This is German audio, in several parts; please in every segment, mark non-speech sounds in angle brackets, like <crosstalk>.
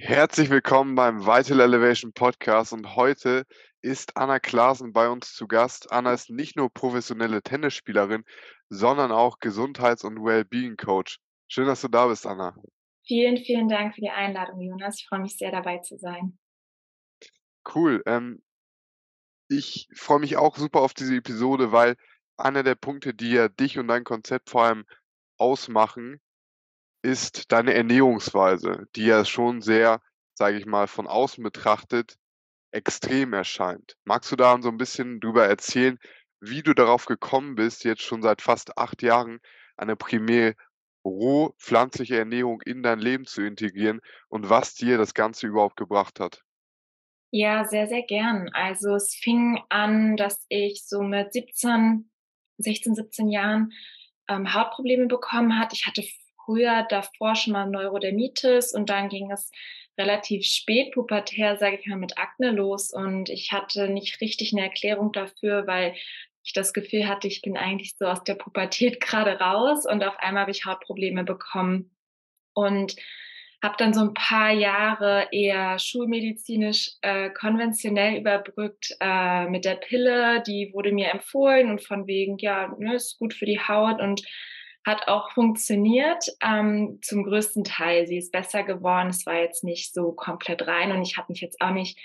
Herzlich willkommen beim Vital Elevation Podcast und heute ist Anna Klaasen bei uns zu Gast. Anna ist nicht nur professionelle Tennisspielerin, sondern auch Gesundheits- und Wellbeing Coach. Schön, dass du da bist, Anna. Vielen, vielen Dank für die Einladung, Jonas. Ich freue mich sehr, dabei zu sein. Cool. Ähm, ich freue mich auch super auf diese Episode, weil einer der Punkte, die ja dich und dein Konzept vor allem ausmachen, ist deine Ernährungsweise, die ja schon sehr, sage ich mal, von außen betrachtet extrem erscheint. Magst du da so ein bisschen drüber erzählen, wie du darauf gekommen bist, jetzt schon seit fast acht Jahren eine primär roh pflanzliche Ernährung in dein Leben zu integrieren und was dir das Ganze überhaupt gebracht hat? Ja, sehr, sehr gern. Also es fing an, dass ich so mit 17, 16, 17 Jahren ähm, Hautprobleme bekommen hat. Ich hatte früher davor schon mal Neurodermitis und dann ging es relativ spät pubertär, sage ich mal, mit Akne los. Und ich hatte nicht richtig eine Erklärung dafür, weil ich das Gefühl hatte, ich bin eigentlich so aus der Pubertät <laughs> gerade raus und auf einmal habe ich Hautprobleme bekommen. Und habe dann so ein paar Jahre eher schulmedizinisch äh, konventionell überbrückt äh, mit der Pille. Die wurde mir empfohlen und von wegen, ja, ne, ist gut für die Haut. Und hat auch funktioniert, ähm, zum größten Teil. Sie ist besser geworden. Es war jetzt nicht so komplett rein und ich habe mich jetzt auch nicht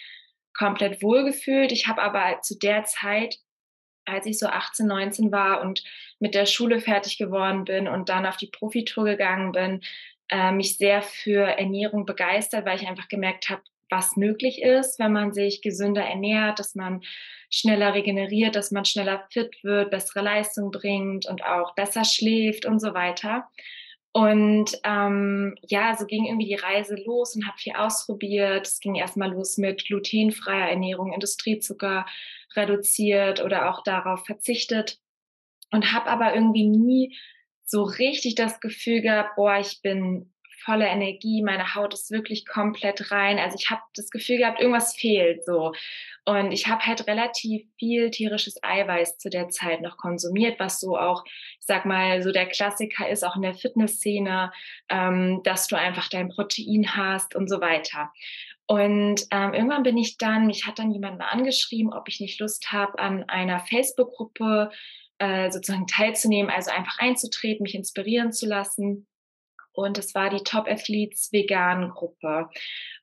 komplett wohlgefühlt. Ich habe aber zu der Zeit, als ich so 18, 19 war und mit der Schule fertig geworden bin und dann auf die Profitour gegangen bin, äh, mich sehr für Ernährung begeistert, weil ich einfach gemerkt habe, was möglich ist, wenn man sich gesünder ernährt, dass man schneller regeneriert, dass man schneller fit wird, bessere Leistung bringt und auch besser schläft und so weiter. Und ähm, ja, so ging irgendwie die Reise los und habe viel ausprobiert. Es ging erstmal los mit glutenfreier Ernährung, Industriezucker reduziert oder auch darauf verzichtet und habe aber irgendwie nie so richtig das Gefühl gehabt, boah, ich bin voller Energie, meine Haut ist wirklich komplett rein. Also ich habe das Gefühl gehabt, irgendwas fehlt so. Und ich habe halt relativ viel tierisches Eiweiß zu der Zeit noch konsumiert, was so auch, ich sag mal, so der Klassiker ist, auch in der Fitnessszene, ähm, dass du einfach dein Protein hast und so weiter. Und ähm, irgendwann bin ich dann, mich hat dann jemand mal angeschrieben, ob ich nicht Lust habe, an einer Facebook-Gruppe äh, sozusagen teilzunehmen, also einfach einzutreten, mich inspirieren zu lassen. Und es war die Top Athletes Vegan Gruppe.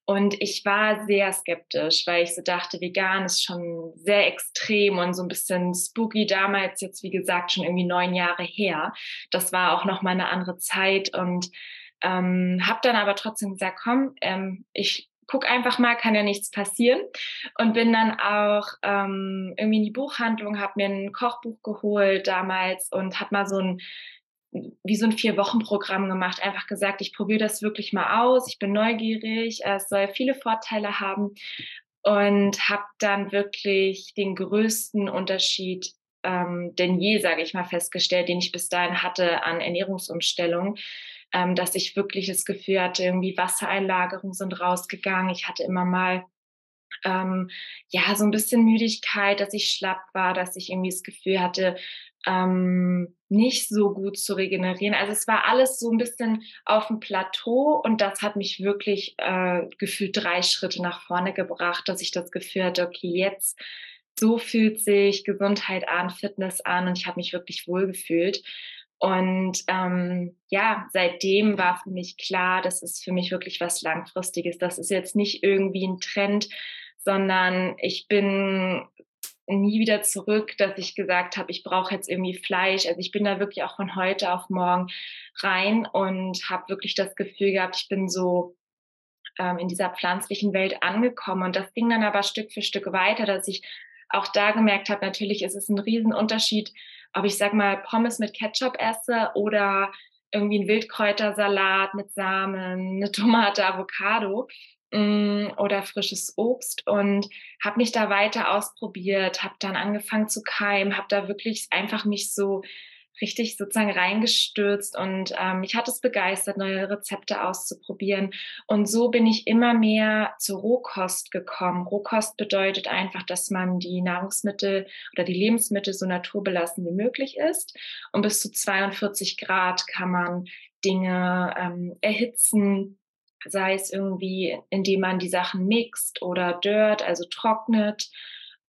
Und ich war sehr skeptisch, weil ich so dachte, vegan ist schon sehr extrem und so ein bisschen spooky damals, jetzt wie gesagt schon irgendwie neun Jahre her. Das war auch noch mal eine andere Zeit und ähm, habe dann aber trotzdem gesagt, komm, ähm, ich guck einfach mal, kann ja nichts passieren. Und bin dann auch ähm, irgendwie in die Buchhandlung, habe mir ein Kochbuch geholt damals und habe mal so ein wie so ein Vier-Wochen-Programm gemacht, einfach gesagt, ich probiere das wirklich mal aus, ich bin neugierig, es soll viele Vorteile haben. Und habe dann wirklich den größten Unterschied ähm, denn je, sage ich mal, festgestellt, den ich bis dahin hatte an Ernährungsumstellung, ähm, dass ich wirklich das Gefühl hatte, irgendwie Wassereinlagerungen sind rausgegangen. Ich hatte immer mal ähm, ja so ein bisschen Müdigkeit, dass ich schlapp war, dass ich irgendwie das Gefühl hatte, ähm, nicht so gut zu regenerieren. Also es war alles so ein bisschen auf dem Plateau und das hat mich wirklich äh, gefühlt drei Schritte nach vorne gebracht, dass ich das Gefühl hatte, okay, jetzt so fühlt sich Gesundheit an, Fitness an und ich habe mich wirklich wohl gefühlt. Und ähm, ja, seitdem war für mich klar, das ist für mich wirklich was Langfristiges. Das ist jetzt nicht irgendwie ein Trend, sondern ich bin nie wieder zurück, dass ich gesagt habe, ich brauche jetzt irgendwie Fleisch. Also ich bin da wirklich auch von heute auf morgen rein und habe wirklich das Gefühl gehabt, ich bin so ähm, in dieser pflanzlichen Welt angekommen. Und das ging dann aber Stück für Stück weiter, dass ich auch da gemerkt habe, natürlich ist es ein Riesenunterschied, ob ich sag mal Pommes mit Ketchup esse oder irgendwie ein Wildkräutersalat mit Samen, eine Tomate, Avocado. Mm, oder frisches Obst und habe mich da weiter ausprobiert, habe dann angefangen zu keimen, habe da wirklich einfach mich so richtig sozusagen reingestürzt und ähm, mich hat es begeistert, neue Rezepte auszuprobieren. Und so bin ich immer mehr zur Rohkost gekommen. Rohkost bedeutet einfach, dass man die Nahrungsmittel oder die Lebensmittel so naturbelassen wie möglich ist. Und bis zu 42 Grad kann man Dinge ähm, erhitzen, sei es irgendwie, indem man die Sachen mixt oder dört, also trocknet.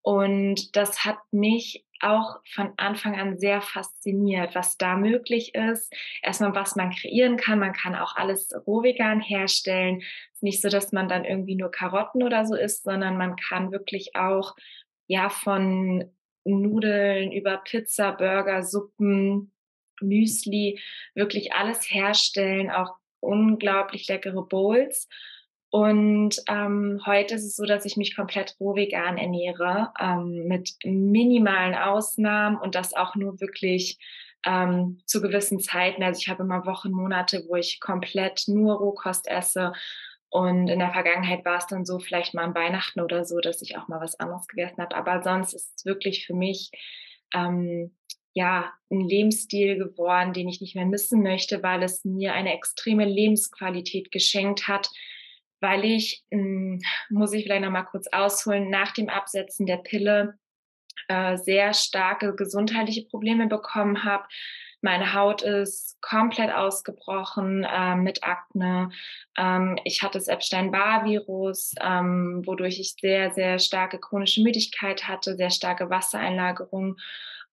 Und das hat mich auch von Anfang an sehr fasziniert, was da möglich ist. Erstmal, was man kreieren kann. Man kann auch alles rohvegan herstellen. Es ist nicht so, dass man dann irgendwie nur Karotten oder so isst, sondern man kann wirklich auch ja von Nudeln über Pizza, Burger, Suppen, Müsli, wirklich alles herstellen, auch unglaublich leckere Bowls. Und ähm, heute ist es so, dass ich mich komplett roh vegan ernähre, ähm, mit minimalen Ausnahmen und das auch nur wirklich ähm, zu gewissen Zeiten. Also ich habe immer Wochen, Monate, wo ich komplett nur Rohkost esse. Und in der Vergangenheit war es dann so, vielleicht mal an Weihnachten oder so, dass ich auch mal was anderes gegessen habe. Aber sonst ist es wirklich für mich ähm, ja, ein Lebensstil geworden, den ich nicht mehr missen möchte, weil es mir eine extreme Lebensqualität geschenkt hat, weil ich, hm, muss ich vielleicht noch mal kurz ausholen, nach dem Absetzen der Pille äh, sehr starke gesundheitliche Probleme bekommen habe. Meine Haut ist komplett ausgebrochen äh, mit Akne. Ähm, ich hatte das Epstein-Barr-Virus, ähm, wodurch ich sehr, sehr starke chronische Müdigkeit hatte, sehr starke Wassereinlagerung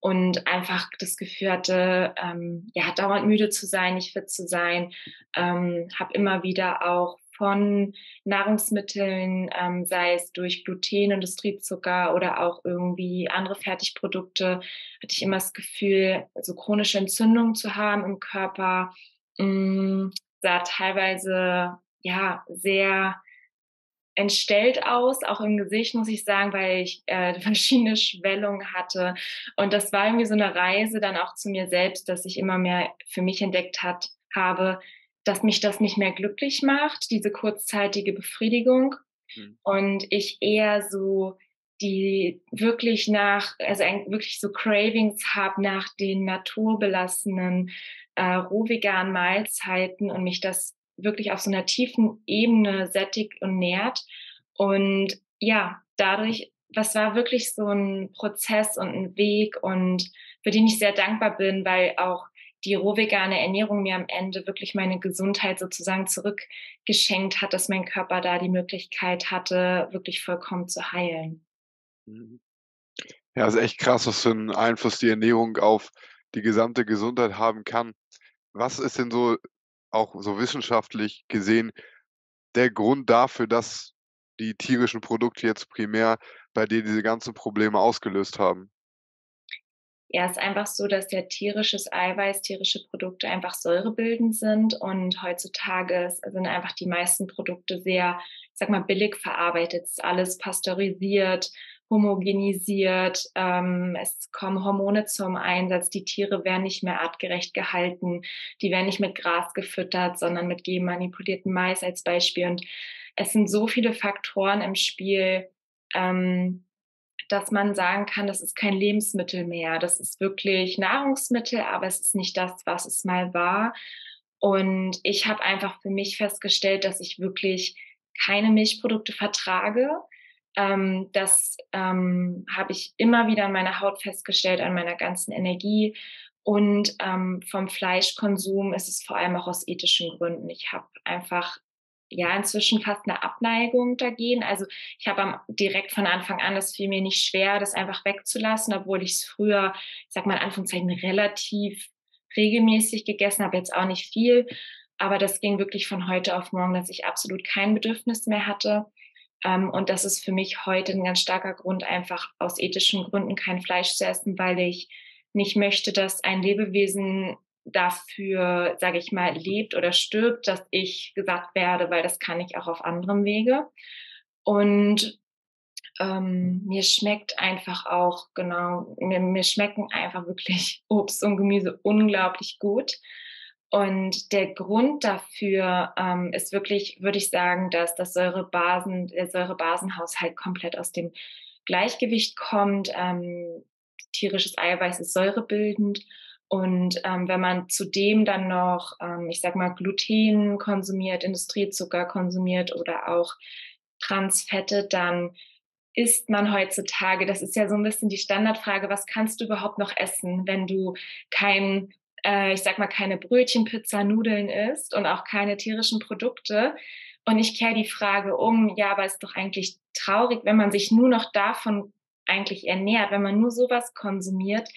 und einfach das Gefühl hatte, ähm, ja, dauernd müde zu sein, nicht fit zu sein. Ähm, habe immer wieder auch von Nahrungsmitteln, ähm, sei es durch Gluten, Industriezucker oder auch irgendwie andere Fertigprodukte, hatte ich immer das Gefühl, so chronische Entzündungen zu haben im Körper. Mh, sah teilweise ja sehr entstellt aus, auch im Gesicht, muss ich sagen, weil ich äh, <laughs> verschiedene Schwellungen hatte. Und das war irgendwie so eine Reise dann auch zu mir selbst, dass ich immer mehr für mich entdeckt hat, habe, dass mich das nicht mehr glücklich macht, diese kurzzeitige Befriedigung. Mhm. Und ich eher so die wirklich nach, also wirklich so Cravings habe nach den naturbelassenen, äh, rohveganen Mahlzeiten und mich das wirklich auf so einer tiefen Ebene sättigt und nährt. Und ja, dadurch, das war wirklich so ein Prozess und ein Weg und für den ich sehr dankbar bin, weil auch die rohvegane Ernährung mir am Ende wirklich meine Gesundheit sozusagen zurückgeschenkt hat, dass mein Körper da die Möglichkeit hatte, wirklich vollkommen zu heilen. Mhm. Ja, ist echt krass, was für einen Einfluss die Ernährung auf die gesamte Gesundheit haben kann. Was ist denn so, auch so wissenschaftlich gesehen, der Grund dafür, dass die tierischen Produkte jetzt primär bei dir diese ganzen Probleme ausgelöst haben? Ja, es ist einfach so, dass ja tierisches Eiweiß, tierische Produkte einfach säurebildend sind und heutzutage sind einfach die meisten Produkte sehr, ich sag mal, billig verarbeitet. Es ist alles pasteurisiert, homogenisiert, ähm, es kommen Hormone zum Einsatz, die Tiere werden nicht mehr artgerecht gehalten, die werden nicht mit Gras gefüttert, sondern mit genmanipulierten Mais als Beispiel. Und es sind so viele Faktoren im Spiel, ähm, dass man sagen kann, das ist kein Lebensmittel mehr. Das ist wirklich Nahrungsmittel, aber es ist nicht das, was es mal war. Und ich habe einfach für mich festgestellt, dass ich wirklich keine Milchprodukte vertrage. Ähm, das ähm, habe ich immer wieder an meiner Haut festgestellt, an meiner ganzen Energie. Und ähm, vom Fleischkonsum ist es vor allem auch aus ethischen Gründen. Ich habe einfach ja inzwischen fast eine Abneigung dagegen. Also ich habe direkt von Anfang an, das fiel mir nicht schwer, das einfach wegzulassen, obwohl ich es früher, ich sag mal in Anführungszeichen, relativ regelmäßig gegessen habe, jetzt auch nicht viel. Aber das ging wirklich von heute auf morgen, dass ich absolut kein Bedürfnis mehr hatte. Ähm, und das ist für mich heute ein ganz starker Grund, einfach aus ethischen Gründen kein Fleisch zu essen, weil ich nicht möchte, dass ein Lebewesen dafür, sage ich mal, lebt oder stirbt, dass ich gesagt werde, weil das kann ich auch auf anderem Wege. Und ähm, mir schmeckt einfach auch, genau, mir, mir schmecken einfach wirklich <laughs> Obst und Gemüse unglaublich gut. Und der Grund dafür ähm, ist wirklich, würde ich sagen, dass das Säurebasen, der Säurebasenhaushalt komplett aus dem Gleichgewicht kommt. Ähm, tierisches Eiweiß ist säurebildend und ähm, wenn man zudem dann noch, ähm, ich sag mal, Gluten konsumiert, Industriezucker konsumiert oder auch Transfette, dann isst man heutzutage, das ist ja so ein bisschen die Standardfrage, was kannst du überhaupt noch essen, wenn du kein äh, ich sag mal, keine Brötchen, Pizza, Nudeln isst und auch keine tierischen Produkte. Und ich kehre die Frage um, ja, aber ist doch eigentlich traurig, wenn man sich nur noch davon eigentlich ernährt, wenn man nur sowas konsumiert,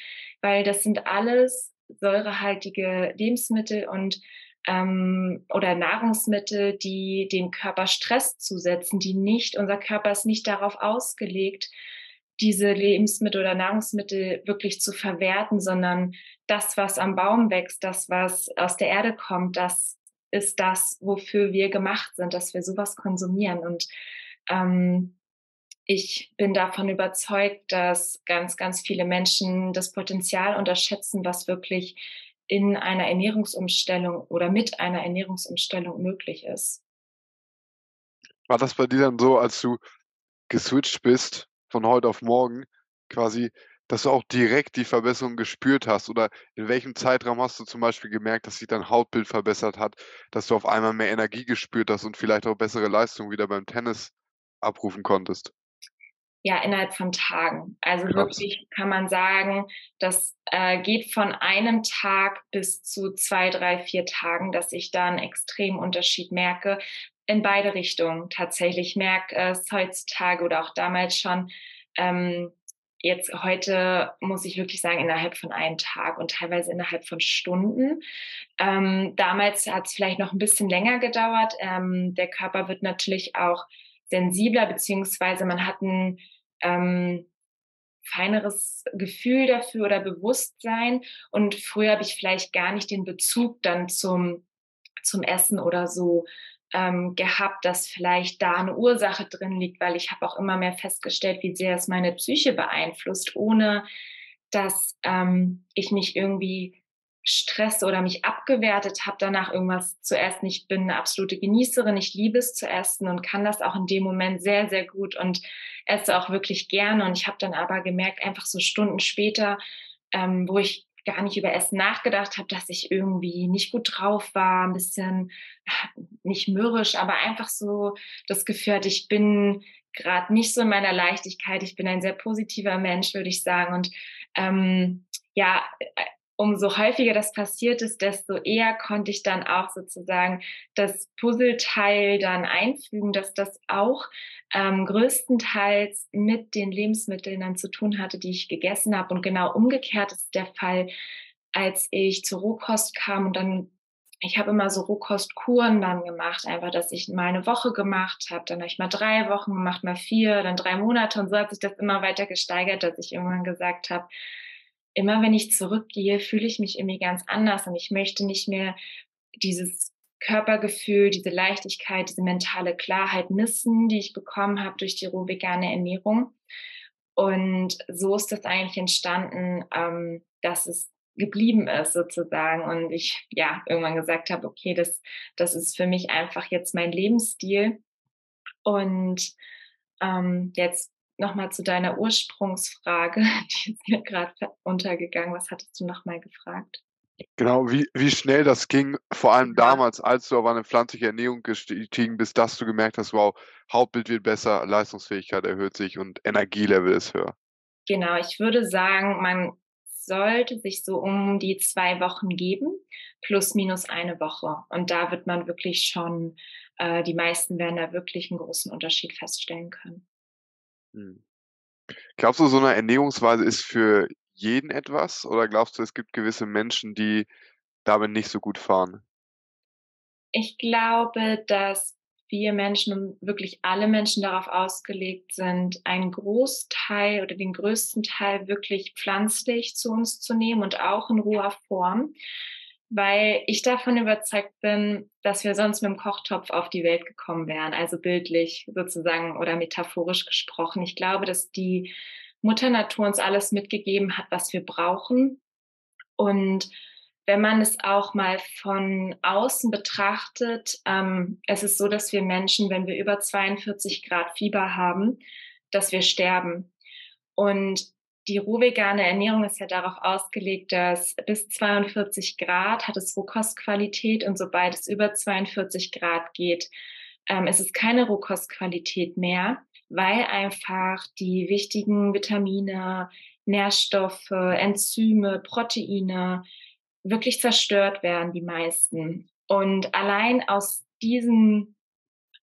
weil das sind alles säurehaltige Lebensmittel und ähm, oder Nahrungsmittel, die dem Körper Stress zusetzen, die nicht, unser Körper ist nicht darauf ausgelegt, diese Lebensmittel oder Nahrungsmittel wirklich zu verwerten, sondern das, was am Baum wächst, das, was aus der Erde kommt, das ist das, wofür wir gemacht sind, dass wir sowas konsumieren. Und ähm, ich bin davon überzeugt, dass ganz, ganz viele Menschen das Potenzial unterschätzen, was wirklich in einer Ernährungsumstellung oder mit einer Ernährungsumstellung möglich ist. War das bei dir dann so, als du geswitcht bist von heute auf morgen, quasi, dass du auch direkt die Verbesserung gespürt hast? Oder in welchem Zeitraum hast du zum Beispiel gemerkt, dass sich dein Hautbild verbessert hat, dass du auf einmal mehr Energie gespürt hast und vielleicht auch bessere Leistung wieder beim Tennis abrufen konntest? Ja, innerhalb von Tagen. Also Krass. wirklich kann man sagen, das äh, geht von einem Tag bis zu zwei, drei, vier Tagen, dass ich da einen extremen Unterschied merke. In beide Richtungen tatsächlich. Ich merke es heutzutage oder auch damals schon. Ähm, jetzt heute muss ich wirklich sagen, innerhalb von einem Tag und teilweise innerhalb von Stunden. Ähm, damals hat es vielleicht noch ein bisschen länger gedauert. Ähm, der Körper wird natürlich auch sensibler, beziehungsweise man hat ein ähm, feineres Gefühl dafür oder Bewusstsein. Und früher habe ich vielleicht gar nicht den Bezug dann zum, zum Essen oder so ähm, gehabt, dass vielleicht da eine Ursache drin liegt, weil ich habe auch immer mehr festgestellt, wie sehr es meine Psyche beeinflusst, ohne dass ähm, ich mich irgendwie Stress oder mich abgewertet habe, danach irgendwas zu essen. Ich bin eine absolute Genießerin, ich liebe es zu essen und kann das auch in dem Moment sehr, sehr gut und esse auch wirklich gerne. Und ich habe dann aber gemerkt, einfach so Stunden später, ähm, wo ich gar nicht über Essen nachgedacht habe, dass ich irgendwie nicht gut drauf war, ein bisschen nicht mürrisch, aber einfach so das Gefühl hatte, ich bin gerade nicht so in meiner Leichtigkeit. Ich bin ein sehr positiver Mensch, würde ich sagen. Und ähm, ja, umso häufiger das passiert ist, desto eher konnte ich dann auch sozusagen das Puzzleteil dann einfügen, dass das auch ähm, größtenteils mit den Lebensmitteln dann zu tun hatte, die ich gegessen habe. Und genau umgekehrt ist der Fall, als ich zur Rohkost kam und dann ich habe immer so Rohkostkuren dann gemacht, einfach, dass ich mal eine Woche gemacht habe, dann habe ich mal drei Wochen gemacht, mal vier, dann drei Monate und so hat sich das immer weiter gesteigert, dass ich irgendwann gesagt habe, immer wenn ich zurückgehe, fühle ich mich irgendwie ganz anders und ich möchte nicht mehr dieses Körpergefühl, diese Leichtigkeit, diese mentale Klarheit missen, die ich bekommen habe durch die roh vegane Ernährung. Und so ist das eigentlich entstanden, ähm, dass es geblieben ist sozusagen und ich ja irgendwann gesagt habe, okay, das, das ist für mich einfach jetzt mein Lebensstil. Und ähm, jetzt nochmal zu deiner Ursprungsfrage, <laughs> die ist mir gerade untergegangen. Was hattest du nochmal gefragt? Genau, wie, wie schnell das ging, vor allem damals, als du auf eine pflanzliche Ernährung gestiegen bist, dass du gemerkt hast, wow, Hautbild wird besser, Leistungsfähigkeit erhöht sich und Energielevel ist höher. Genau, ich würde sagen, man sollte sich so um die zwei Wochen geben, plus minus eine Woche. Und da wird man wirklich schon, äh, die meisten werden da wirklich einen großen Unterschied feststellen können. Mhm. Glaubst du, so eine Ernährungsweise ist für jeden etwas oder glaubst du, es gibt gewisse Menschen, die damit nicht so gut fahren? Ich glaube, dass wir Menschen und wirklich alle Menschen darauf ausgelegt sind, einen Großteil oder den größten Teil wirklich pflanzlich zu uns zu nehmen und auch in roher Form weil ich davon überzeugt bin, dass wir sonst mit dem Kochtopf auf die Welt gekommen wären, also bildlich sozusagen oder metaphorisch gesprochen. Ich glaube, dass die Mutter Natur uns alles mitgegeben hat, was wir brauchen. Und wenn man es auch mal von außen betrachtet, ähm, es ist so, dass wir Menschen, wenn wir über 42 Grad Fieber haben, dass wir sterben. Und die rohvegane Ernährung ist ja darauf ausgelegt, dass bis 42 Grad hat es Rohkostqualität und sobald es über 42 Grad geht, ähm, ist es keine Rohkostqualität mehr, weil einfach die wichtigen Vitamine, Nährstoffe, Enzyme, Proteine wirklich zerstört werden, die meisten. Und allein aus diesem,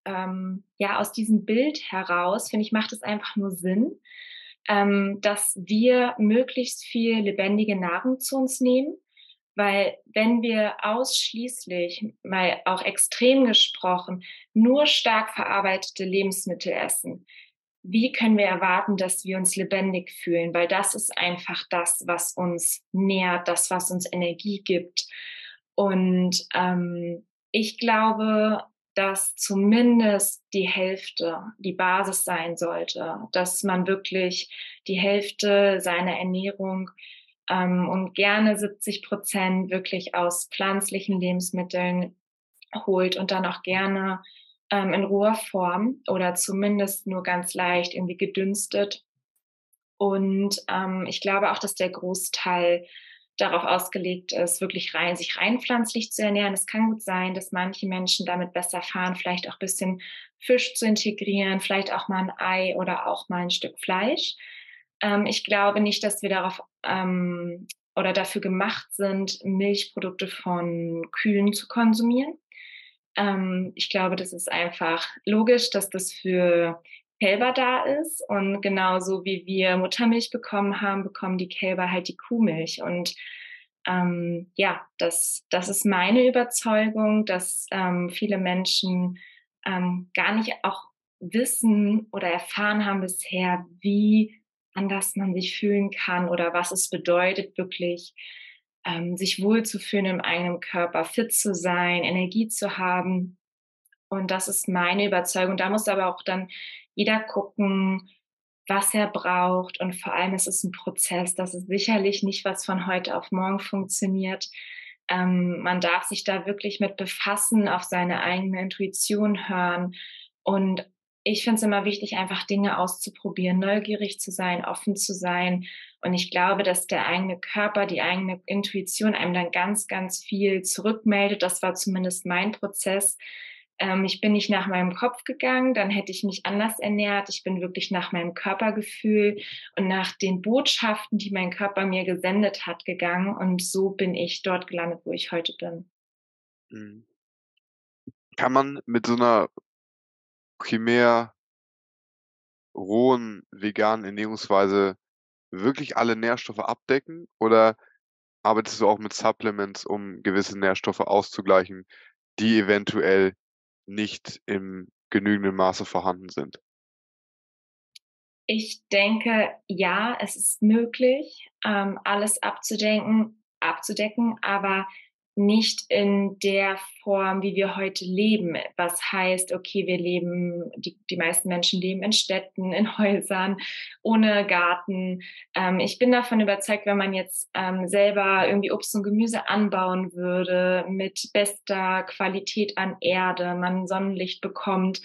ähm, ja, aus diesem Bild heraus, finde ich, macht es einfach nur Sinn, ähm, dass wir möglichst viel lebendige Nahrung zu uns nehmen. Weil wenn wir ausschließlich, mal auch extrem gesprochen, nur stark verarbeitete Lebensmittel essen, wie können wir erwarten, dass wir uns lebendig fühlen? Weil das ist einfach das, was uns nährt, das, was uns Energie gibt. Und ähm, ich glaube, dass zumindest die Hälfte die Basis sein sollte, dass man wirklich die Hälfte seiner Ernährung ähm, und gerne 70 Prozent wirklich aus pflanzlichen Lebensmitteln holt und dann auch gerne ähm, in roher Form oder zumindest nur ganz leicht irgendwie gedünstet. Und ähm, ich glaube auch, dass der Großteil darauf ausgelegt ist, wirklich rein, sich rein pflanzlich zu ernähren. Es kann gut sein, dass manche Menschen damit besser fahren, vielleicht auch ein bisschen Fisch zu integrieren, vielleicht auch mal ein Ei oder auch mal ein Stück Fleisch. Ähm, ich glaube nicht, dass wir darauf ähm, oder dafür gemacht sind, Milchprodukte von Kühen zu konsumieren. Ähm, ich glaube, das ist einfach logisch, dass das für Kälber da ist. Und genauso wie wir Muttermilch bekommen haben, bekommen die Kälber halt die Kuhmilch. Und ähm, ja, das, das ist meine Überzeugung, dass ähm, viele Menschen ähm, gar nicht auch wissen oder erfahren haben bisher, wie anders man sich fühlen kann oder was es bedeutet, wirklich ähm, sich wohlzufühlen im eigenen Körper, fit zu sein, Energie zu haben. Und das ist meine Überzeugung. Da muss aber auch dann jeder gucken, was er braucht. Und vor allem ist es ein Prozess. Das ist sicherlich nicht, was von heute auf morgen funktioniert. Ähm, man darf sich da wirklich mit befassen, auf seine eigene Intuition hören und ich finde es immer wichtig, einfach Dinge auszuprobieren, neugierig zu sein, offen zu sein. Und ich glaube, dass der eigene Körper, die eigene Intuition einem dann ganz, ganz viel zurückmeldet. Das war zumindest mein Prozess. Ähm, ich bin nicht nach meinem Kopf gegangen, dann hätte ich mich anders ernährt. Ich bin wirklich nach meinem Körpergefühl und nach den Botschaften, die mein Körper mir gesendet hat, gegangen. Und so bin ich dort gelandet, wo ich heute bin. Mhm. Kann man mit so einer primär rohen veganen Ernährungsweise wirklich alle Nährstoffe abdecken oder arbeitest du auch mit Supplements, um gewisse Nährstoffe auszugleichen, die eventuell nicht im genügenden Maße vorhanden sind? Ich denke, ja, es ist möglich, ähm, alles abzudenken, abzudecken, aber nicht in der Form, wie wir heute leben. Was heißt, okay, wir leben, die, die meisten Menschen leben in Städten, in Häusern, ohne Garten. Ähm, ich bin davon überzeugt, wenn man jetzt ähm, selber irgendwie Obst und Gemüse anbauen würde, mit bester Qualität an Erde, man Sonnenlicht bekommt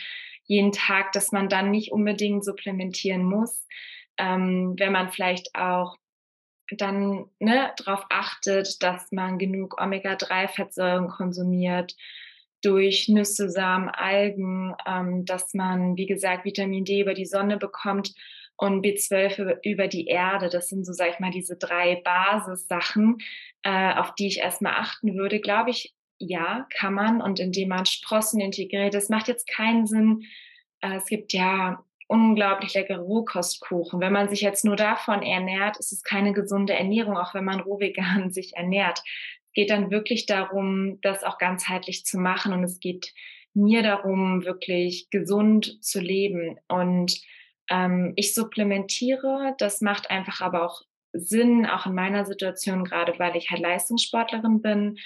jeden Tag, dass man dann nicht unbedingt supplementieren muss. Ähm, wenn man vielleicht auch dann ne, darauf achtet, dass man genug Omega-3-Fettsäuren konsumiert, durch Nüsse, Samen, Algen, ähm, dass man, wie gesagt, Vitamin D über die Sonne bekommt und B12 über die Erde. Das sind so, sag ich mal, diese drei Basissachen, äh, auf die ich erstmal achten würde. Glaube ich, ja, kann man. Und indem man Sprossen integriert, das macht jetzt keinen Sinn. Äh, es gibt ja unglaublich leckere Rohkostkuchen. Wenn man sich jetzt nur davon ernährt, ist es keine gesunde Ernährung, auch wenn man roh vegan <laughs> sich ernährt. Es geht dann wirklich darum, das auch ganzheitlich zu machen und es geht mir darum, wirklich gesund zu leben. Und ähm, ich supplementiere, das macht einfach aber auch Sinn, auch in meiner Situation, gerade weil ich halt Leistungssportlerin bin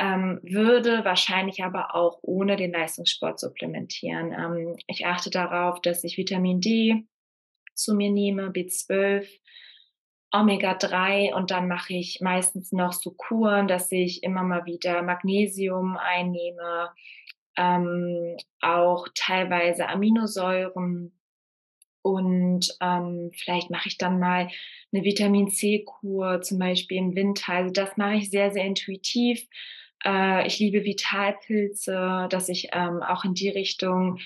ähm, würde wahrscheinlich aber auch ohne den Leistungssport supplementieren. Ähm, ich achte darauf, dass ich Vitamin D zu mir nehme, B12, Omega-3 und dann mache ich meistens noch so Kuren, dass ich immer mal wieder Magnesium einnehme, ähm, auch teilweise Aminosäuren und ähm, vielleicht mache ich dann mal eine Vitamin C-Kur, zum Beispiel im Winter. Also das mache ich sehr, sehr intuitiv äh, ich liebe Vitalpilze, dass ich ähm, auch in die Richtung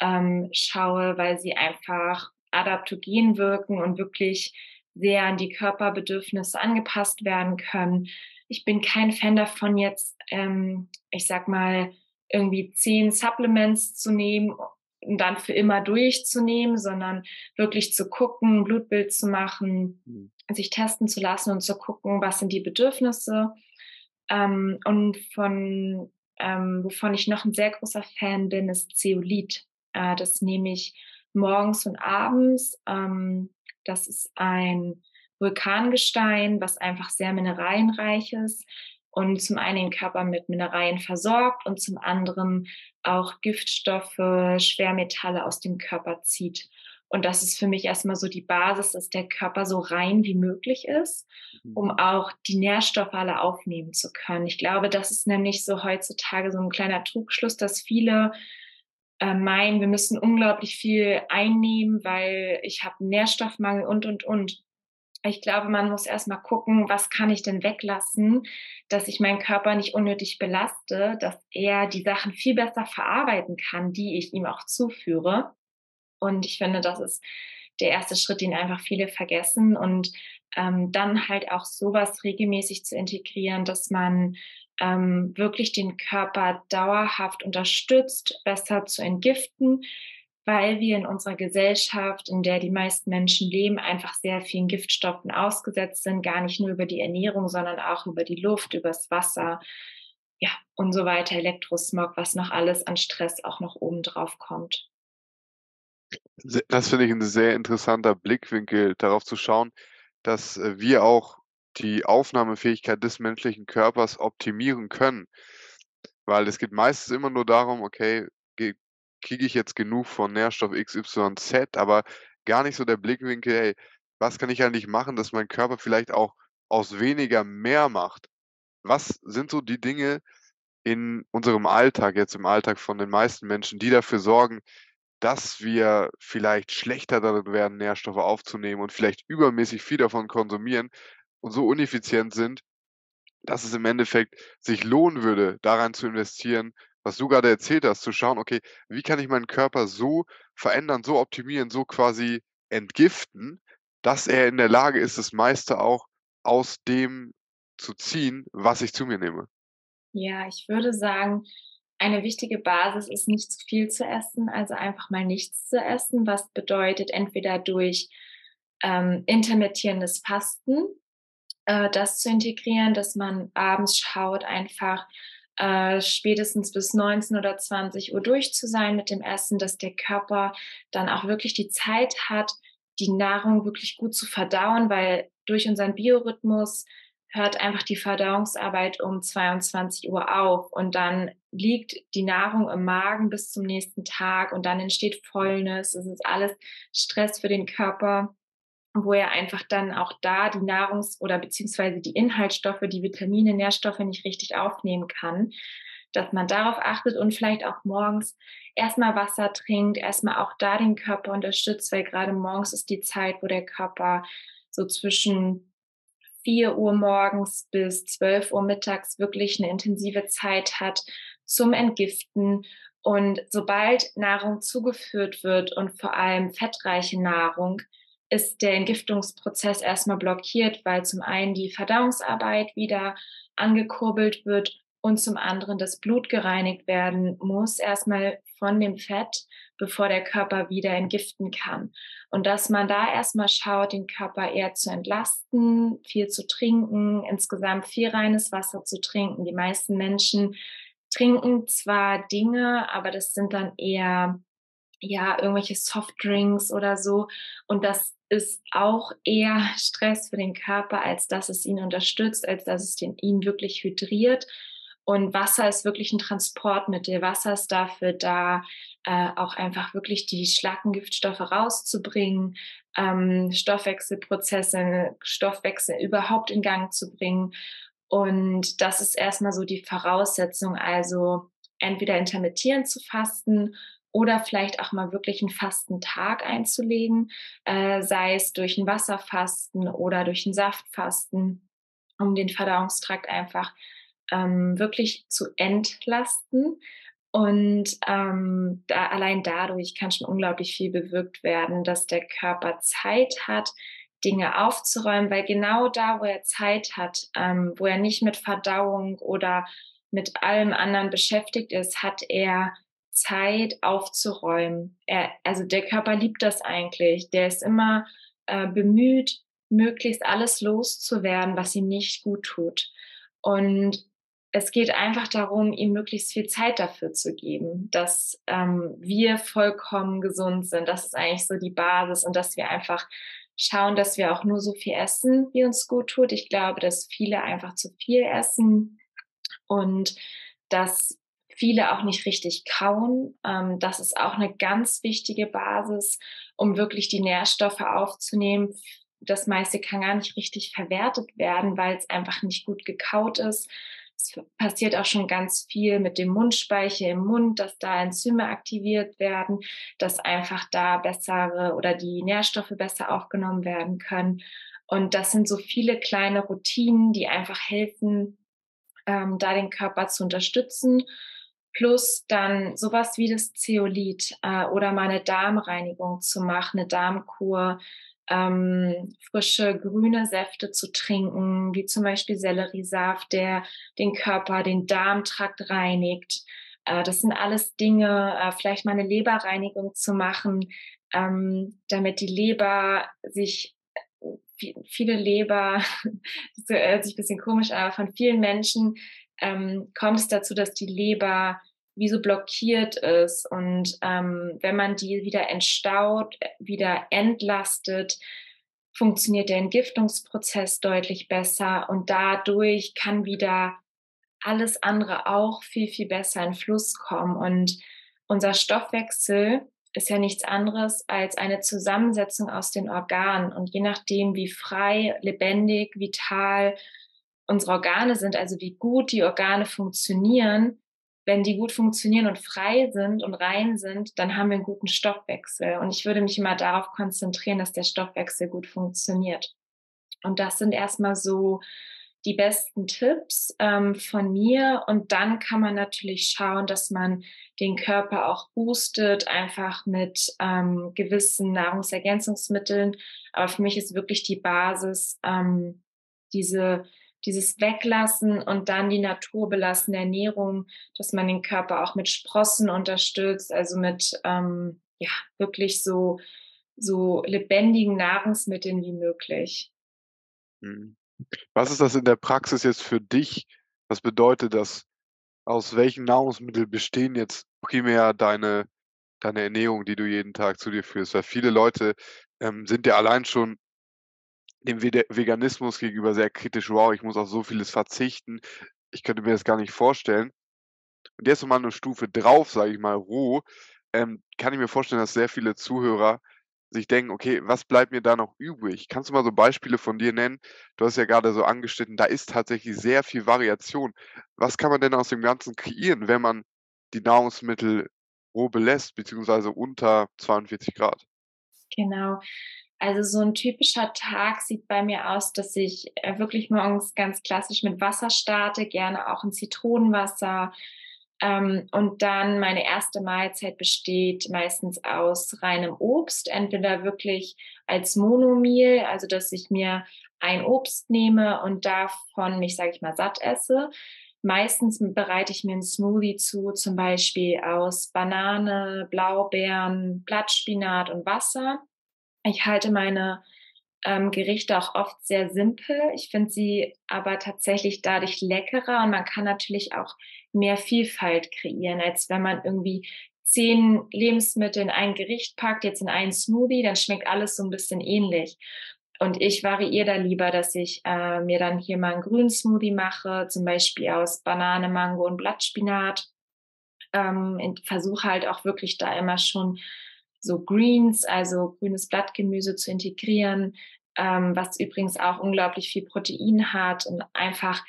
ähm, schaue, weil sie einfach adaptogen wirken und wirklich sehr an die Körperbedürfnisse angepasst werden können. ich bin kein Fan davon, jetzt, ähm, ich sag mal, irgendwie zehn Supplements zu nehmen und dann für immer durchzunehmen, sondern wirklich zu gucken, Blutbild zu machen, mhm. sich testen zu lassen und zu gucken, was sind die Bedürfnisse. Ähm, und von, ähm, wovon ich noch ein sehr großer Fan bin, ist Zeolit. Äh, das nehme ich morgens und abends. Ähm, das ist ein Vulkangestein, was einfach sehr mineralienreich ist und zum einen den Körper mit Mineralien versorgt und zum anderen auch Giftstoffe, Schwermetalle aus dem Körper zieht. Und das ist für mich erstmal so die Basis, dass der Körper so rein wie möglich ist, um mhm. auch die Nährstoffe alle aufnehmen zu können. Ich glaube, das ist nämlich so heutzutage so ein kleiner Trugschluss, dass viele äh, meinen, wir müssen unglaublich viel einnehmen, weil ich habe Nährstoffmangel und, und, und. Ich glaube, man muss erstmal gucken, was kann ich denn weglassen, dass ich meinen Körper nicht unnötig belaste, dass er die Sachen viel besser verarbeiten kann, die ich ihm auch zuführe. Und ich finde, das ist der erste Schritt, den einfach viele vergessen. Und ähm, dann halt auch sowas regelmäßig zu integrieren, dass man ähm, wirklich den Körper dauerhaft unterstützt, besser zu entgiften, weil wir in unserer Gesellschaft, in der die meisten Menschen leben, einfach sehr vielen Giftstoffen ausgesetzt sind, gar nicht nur über die Ernährung, sondern auch über die Luft, übers Wasser, ja, und so weiter, Elektrosmog, was noch alles an Stress auch noch oben drauf kommt. Das finde ich ein sehr interessanter Blickwinkel, darauf zu schauen, dass äh, wir auch die Aufnahmefähigkeit des menschlichen Körpers optimieren können. Weil es geht meistens immer nur darum, okay, kriege ich jetzt genug von Nährstoff XYZ, aber gar nicht so der Blickwinkel, hey, was kann ich eigentlich machen, dass mein Körper vielleicht auch aus weniger mehr macht? Was sind so die Dinge in unserem Alltag, jetzt im Alltag von den meisten Menschen, die dafür sorgen, dass wir vielleicht schlechter darin werden, Nährstoffe aufzunehmen und vielleicht übermäßig viel davon konsumieren und so ineffizient sind, dass es im Endeffekt sich lohnen würde, daran zu investieren, was du gerade erzählt hast, zu schauen, okay, wie kann ich meinen Körper so verändern, so optimieren, so quasi entgiften, dass er in der Lage ist, das meiste auch aus dem zu ziehen, was ich zu mir nehme? Ja, ich würde sagen, eine wichtige Basis ist nicht zu viel zu essen, also einfach mal nichts zu essen, was bedeutet entweder durch ähm, intermittierendes Fasten, äh, das zu integrieren, dass man abends schaut, einfach äh, spätestens bis 19 oder 20 Uhr durch zu sein mit dem Essen, dass der Körper dann auch wirklich die Zeit hat, die Nahrung wirklich gut zu verdauen, weil durch unseren Biorhythmus hört einfach die Verdauungsarbeit um 22 Uhr auf und dann liegt die Nahrung im Magen bis zum nächsten Tag und dann entsteht Fäulnis. Es ist alles Stress für den Körper wo er einfach dann auch da die Nahrungs- oder beziehungsweise die Inhaltsstoffe, die Vitamine, Nährstoffe nicht richtig aufnehmen kann, dass man darauf achtet und vielleicht auch morgens erstmal Wasser trinkt, erstmal auch da den Körper unterstützt, weil gerade morgens ist die Zeit, wo der Körper so zwischen 4 Uhr morgens bis 12 Uhr mittags wirklich eine intensive Zeit hat zum Entgiften. Und sobald Nahrung zugeführt wird und vor allem fettreiche Nahrung, ist der Entgiftungsprozess erstmal blockiert, weil zum einen die Verdauungsarbeit wieder angekurbelt wird und zum anderen das Blut gereinigt werden muss, erstmal von dem Fett, bevor der Körper wieder entgiften kann. Und dass man da erstmal schaut, den Körper eher zu entlasten, viel zu trinken, insgesamt viel reines Wasser zu trinken. Die meisten Menschen trinken zwar Dinge, aber das sind dann eher ja, irgendwelche Softdrinks oder so. Und das ist auch eher <laughs> Stress für den Körper, als dass es ihn unterstützt, als dass es den, ihn wirklich hydriert. Und Wasser ist wirklich ein Transportmittel. Wasser ist dafür da, äh, auch einfach wirklich die Schlackengiftstoffe rauszubringen, ähm, Stoffwechselprozesse, Stoffwechsel überhaupt in Gang zu bringen. Und das ist erstmal so die Voraussetzung, also entweder intermittierend zu fasten oder vielleicht auch mal wirklich einen Fastentag einzulegen, äh, sei es durch ein Wasserfasten oder durch ein Saftfasten, um den Verdauungstrakt einfach ähm, wirklich zu entlasten. Und ähm, da, allein dadurch kann schon unglaublich viel bewirkt werden, dass der Körper Zeit hat, Dinge aufzuräumen, weil genau da, wo er Zeit hat, ähm, wo er nicht mit Verdauung oder mit allem anderen beschäftigt ist, hat er Zeit aufzuräumen. Er, also der Körper liebt das eigentlich. Der ist immer äh, bemüht, möglichst alles loszuwerden, was ihm nicht gut tut. Und es geht einfach darum, ihm möglichst viel Zeit dafür zu geben, dass ähm, wir vollkommen gesund sind. Das ist eigentlich so die Basis und dass wir einfach schauen, dass wir auch nur so viel essen, wie uns gut tut. Ich glaube, dass viele einfach zu viel essen und dass viele auch nicht richtig kauen. Ähm, das ist auch eine ganz wichtige Basis, um wirklich die Nährstoffe aufzunehmen. Das meiste kann gar nicht richtig verwertet werden, weil es einfach nicht gut gekaut ist. Es passiert auch schon ganz viel mit dem Mundspeicher im Mund, dass da Enzyme aktiviert werden, dass einfach da bessere oder die Nährstoffe besser aufgenommen werden können. Und das sind so viele kleine Routinen, die einfach helfen, ähm, da den Körper zu unterstützen. Plus dann sowas wie das Zeolit äh, oder mal eine Darmreinigung zu machen, eine Darmkur, ähm, frische grüne Säfte zu trinken, wie zum Beispiel Selleriesaft, der den Körper, den Darmtrakt reinigt. Äh, das sind alles Dinge, äh, vielleicht mal eine Leberreinigung zu machen, ähm, damit die Leber sich äh, viele Leber, <laughs> das hört sich ein bisschen komisch, aber von vielen Menschen ähm, kommt es dazu, dass die Leber wie so blockiert ist. Und ähm, wenn man die wieder entstaut, wieder entlastet, funktioniert der Entgiftungsprozess deutlich besser und dadurch kann wieder alles andere auch viel, viel besser in Fluss kommen. Und unser Stoffwechsel ist ja nichts anderes als eine Zusammensetzung aus den Organen. Und je nachdem, wie frei, lebendig, vital unsere Organe sind, also wie gut die Organe funktionieren, wenn die gut funktionieren und frei sind und rein sind, dann haben wir einen guten Stoffwechsel. Und ich würde mich immer darauf konzentrieren, dass der Stoffwechsel gut funktioniert. Und das sind erstmal so die besten Tipps ähm, von mir. Und dann kann man natürlich schauen, dass man den Körper auch boostet, einfach mit ähm, gewissen Nahrungsergänzungsmitteln. Aber für mich ist wirklich die Basis ähm, diese dieses Weglassen und dann die naturbelassene Ernährung, dass man den Körper auch mit Sprossen unterstützt, also mit ähm, ja wirklich so so lebendigen Nahrungsmitteln wie möglich. Mhm. Was ist das in der Praxis jetzt für dich? Was bedeutet das? Aus welchen Nahrungsmitteln bestehen jetzt primär deine, deine Ernährung, die du jeden Tag zu dir führst? Weil viele Leute ähm, sind ja allein schon dem Veganismus gegenüber sehr kritisch: „Wow, ich muss auf so vieles verzichten. Ich könnte mir das gar nicht vorstellen.“ Und jetzt noch mal 'ne Stufe drauf, sage ich mal, roh, ähm, kann ich mir vorstellen, dass sehr viele Zuhörer sich denken: „Okay, was bleibt mir da noch übrig?“ Kannst du mal so Beispiele von dir nennen? Du hast ja gerade so angeschnitten, da ist tatsächlich sehr viel Variation. Was kann man denn aus dem Ganzen kreieren, wenn man die Nahrungsmittel roh belässt, beziehungsweise unter 42 Grad? Genau. Also so ein typischer Tag sieht bei mir aus, dass ich äh, wirklich morgens ganz klassisch mit Wasser starte, gerne auch ein Zitronenwasser. Ähm, und dann meine erste Mahlzeit besteht meistens aus reinem Obst, entweder wirklich als Monomeal, also dass ich mir ein Obst nehme und davon mich, sage ich mal, satt esse. Meistens bereite ich mir einen Smoothie zu, zum Beispiel aus Banane, Blaubeeren, Blattspinat und Wasser. Ich halte meine ähm, Gerichte auch oft sehr simpel. Ich finde sie aber tatsächlich dadurch leckerer und man kann natürlich auch mehr Vielfalt kreieren, als wenn man irgendwie zehn Lebensmittel in ein Gericht packt, jetzt in einen Smoothie, dann schmeckt alles so ein bisschen ähnlich. Und ich variiere da lieber, dass ich äh, mir dann hier mal einen grünen Smoothie mache, zum Beispiel aus Banane, Mango und Blattspinat. Ähm, Versuche halt auch wirklich da immer schon so Greens, also grünes Blattgemüse zu integrieren, ähm, was übrigens auch unglaublich viel Protein hat und einfach,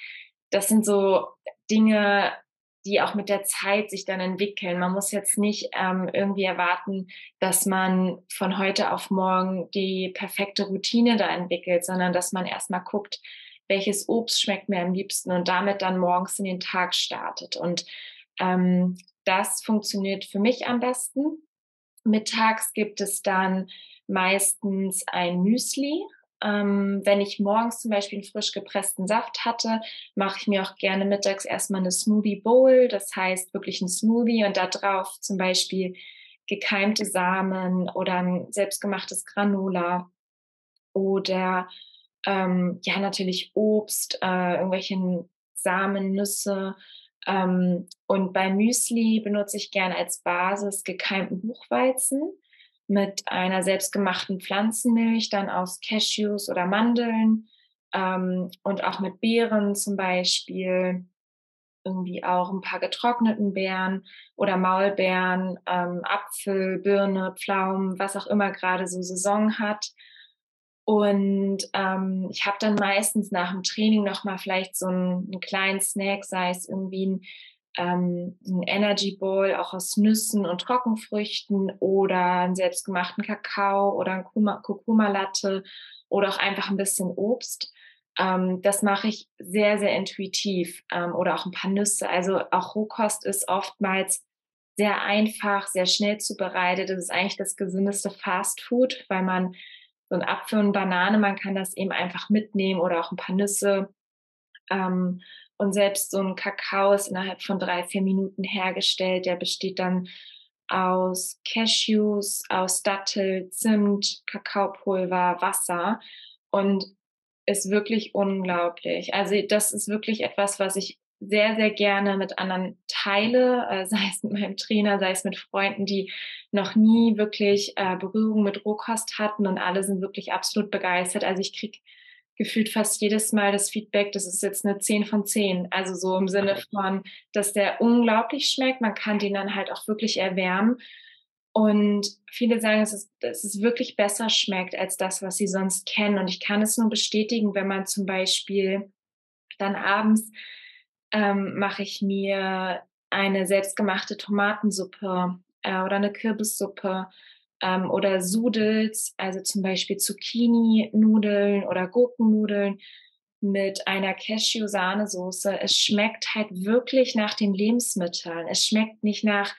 das sind so Dinge, die auch mit der Zeit sich dann entwickeln. Man muss jetzt nicht ähm, irgendwie erwarten, dass man von heute auf morgen die perfekte Routine da entwickelt, sondern dass man erstmal guckt, welches Obst schmeckt mir am liebsten und damit dann morgens in den Tag startet. Und ähm, das funktioniert für mich am besten. Mittags gibt es dann meistens ein Müsli. Ähm, wenn ich morgens zum Beispiel einen frisch gepressten Saft hatte, mache ich mir auch gerne mittags erstmal eine Smoothie Bowl. Das heißt wirklich ein Smoothie und da drauf zum Beispiel gekeimte Samen oder ein selbstgemachtes Granola oder ähm, ja natürlich Obst, äh, irgendwelchen Samen, Nüsse. Ähm, und bei Müsli benutze ich gerne als Basis gekeimten Buchweizen mit einer selbstgemachten Pflanzenmilch, dann aus Cashews oder Mandeln ähm, und auch mit Beeren zum Beispiel, irgendwie auch ein paar getrockneten Beeren oder Maulbeeren, ähm, Apfel, Birne, Pflaumen, was auch immer gerade so Saison hat. Und ähm, ich habe dann meistens nach dem Training noch mal vielleicht so einen, einen kleinen Snack, sei es irgendwie ein, ähm, ein Energy Bowl, auch aus Nüssen und Trockenfrüchten oder einen selbstgemachten Kakao oder ein Kurkuma Latte oder auch einfach ein bisschen Obst. Ähm, das mache ich sehr, sehr intuitiv ähm, oder auch ein paar Nüsse. Also auch Rohkost ist oftmals sehr einfach, sehr schnell zubereitet. Das ist eigentlich das gesündeste Fast Food, weil man so ein Apfel und Banane, man kann das eben einfach mitnehmen oder auch ein paar Nüsse. Ähm, und selbst so ein Kakao ist innerhalb von drei, vier Minuten hergestellt. Der besteht dann aus Cashews, aus Dattel, Zimt, Kakaopulver, Wasser und ist wirklich unglaublich. Also das ist wirklich etwas, was ich sehr, sehr gerne mit anderen teile, äh, <laughs> sei es mit meinem Trainer, sei es mit Freunden, die noch nie wirklich äh, Berührung mit Rohkost hatten und alle sind wirklich absolut begeistert. Also ich kriege gefühlt fast jedes Mal das Feedback, das ist jetzt eine 10 von 10. Also so im Sinne von, dass der unglaublich schmeckt. Man kann den dann halt auch wirklich erwärmen. Und viele sagen, dass es, dass es wirklich besser schmeckt als das, was sie sonst kennen. Und ich kann es nur bestätigen, wenn man zum Beispiel dann abends ähm, mache ich mir eine selbstgemachte Tomatensuppe äh, oder eine Kürbissuppe ähm, oder Sudels, also zum Beispiel Zucchini-Nudeln oder Gurkennudeln mit einer Cashew-Sahnesoße. Es schmeckt halt wirklich nach den Lebensmitteln. Es schmeckt nicht nach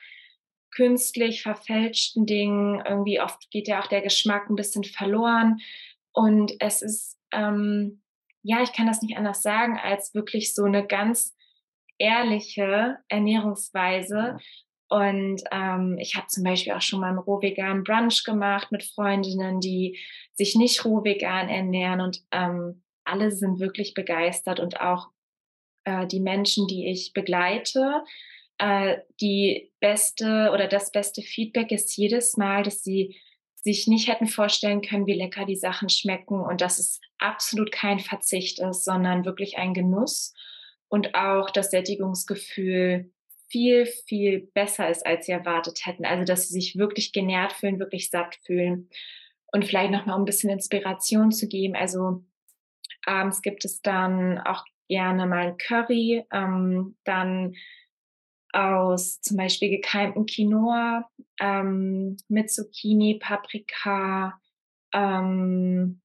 künstlich verfälschten Dingen. Irgendwie oft geht ja auch der Geschmack ein bisschen verloren. Und es ist, ähm, ja, ich kann das nicht anders sagen, als wirklich so eine ganz ehrliche Ernährungsweise. Und ähm, ich habe zum Beispiel auch schon mal einen rohveganen Brunch gemacht mit Freundinnen, die sich nicht rohvegan ernähren. Und ähm, alle sind wirklich begeistert und auch äh, die Menschen, die ich begleite. Äh, die beste oder das beste Feedback ist jedes Mal, dass sie sich nicht hätten vorstellen können, wie lecker die Sachen schmecken und dass es absolut kein Verzicht ist, sondern wirklich ein Genuss und auch das Sättigungsgefühl viel, viel besser ist, als sie erwartet hätten. Also, dass sie sich wirklich genährt fühlen, wirklich satt fühlen. Und vielleicht nochmal, um ein bisschen Inspiration zu geben. Also, abends gibt es dann auch gerne mal ein Curry, ähm, dann aus zum Beispiel gekeimtem Quinoa ähm, mit Zucchini, Paprika, ähm,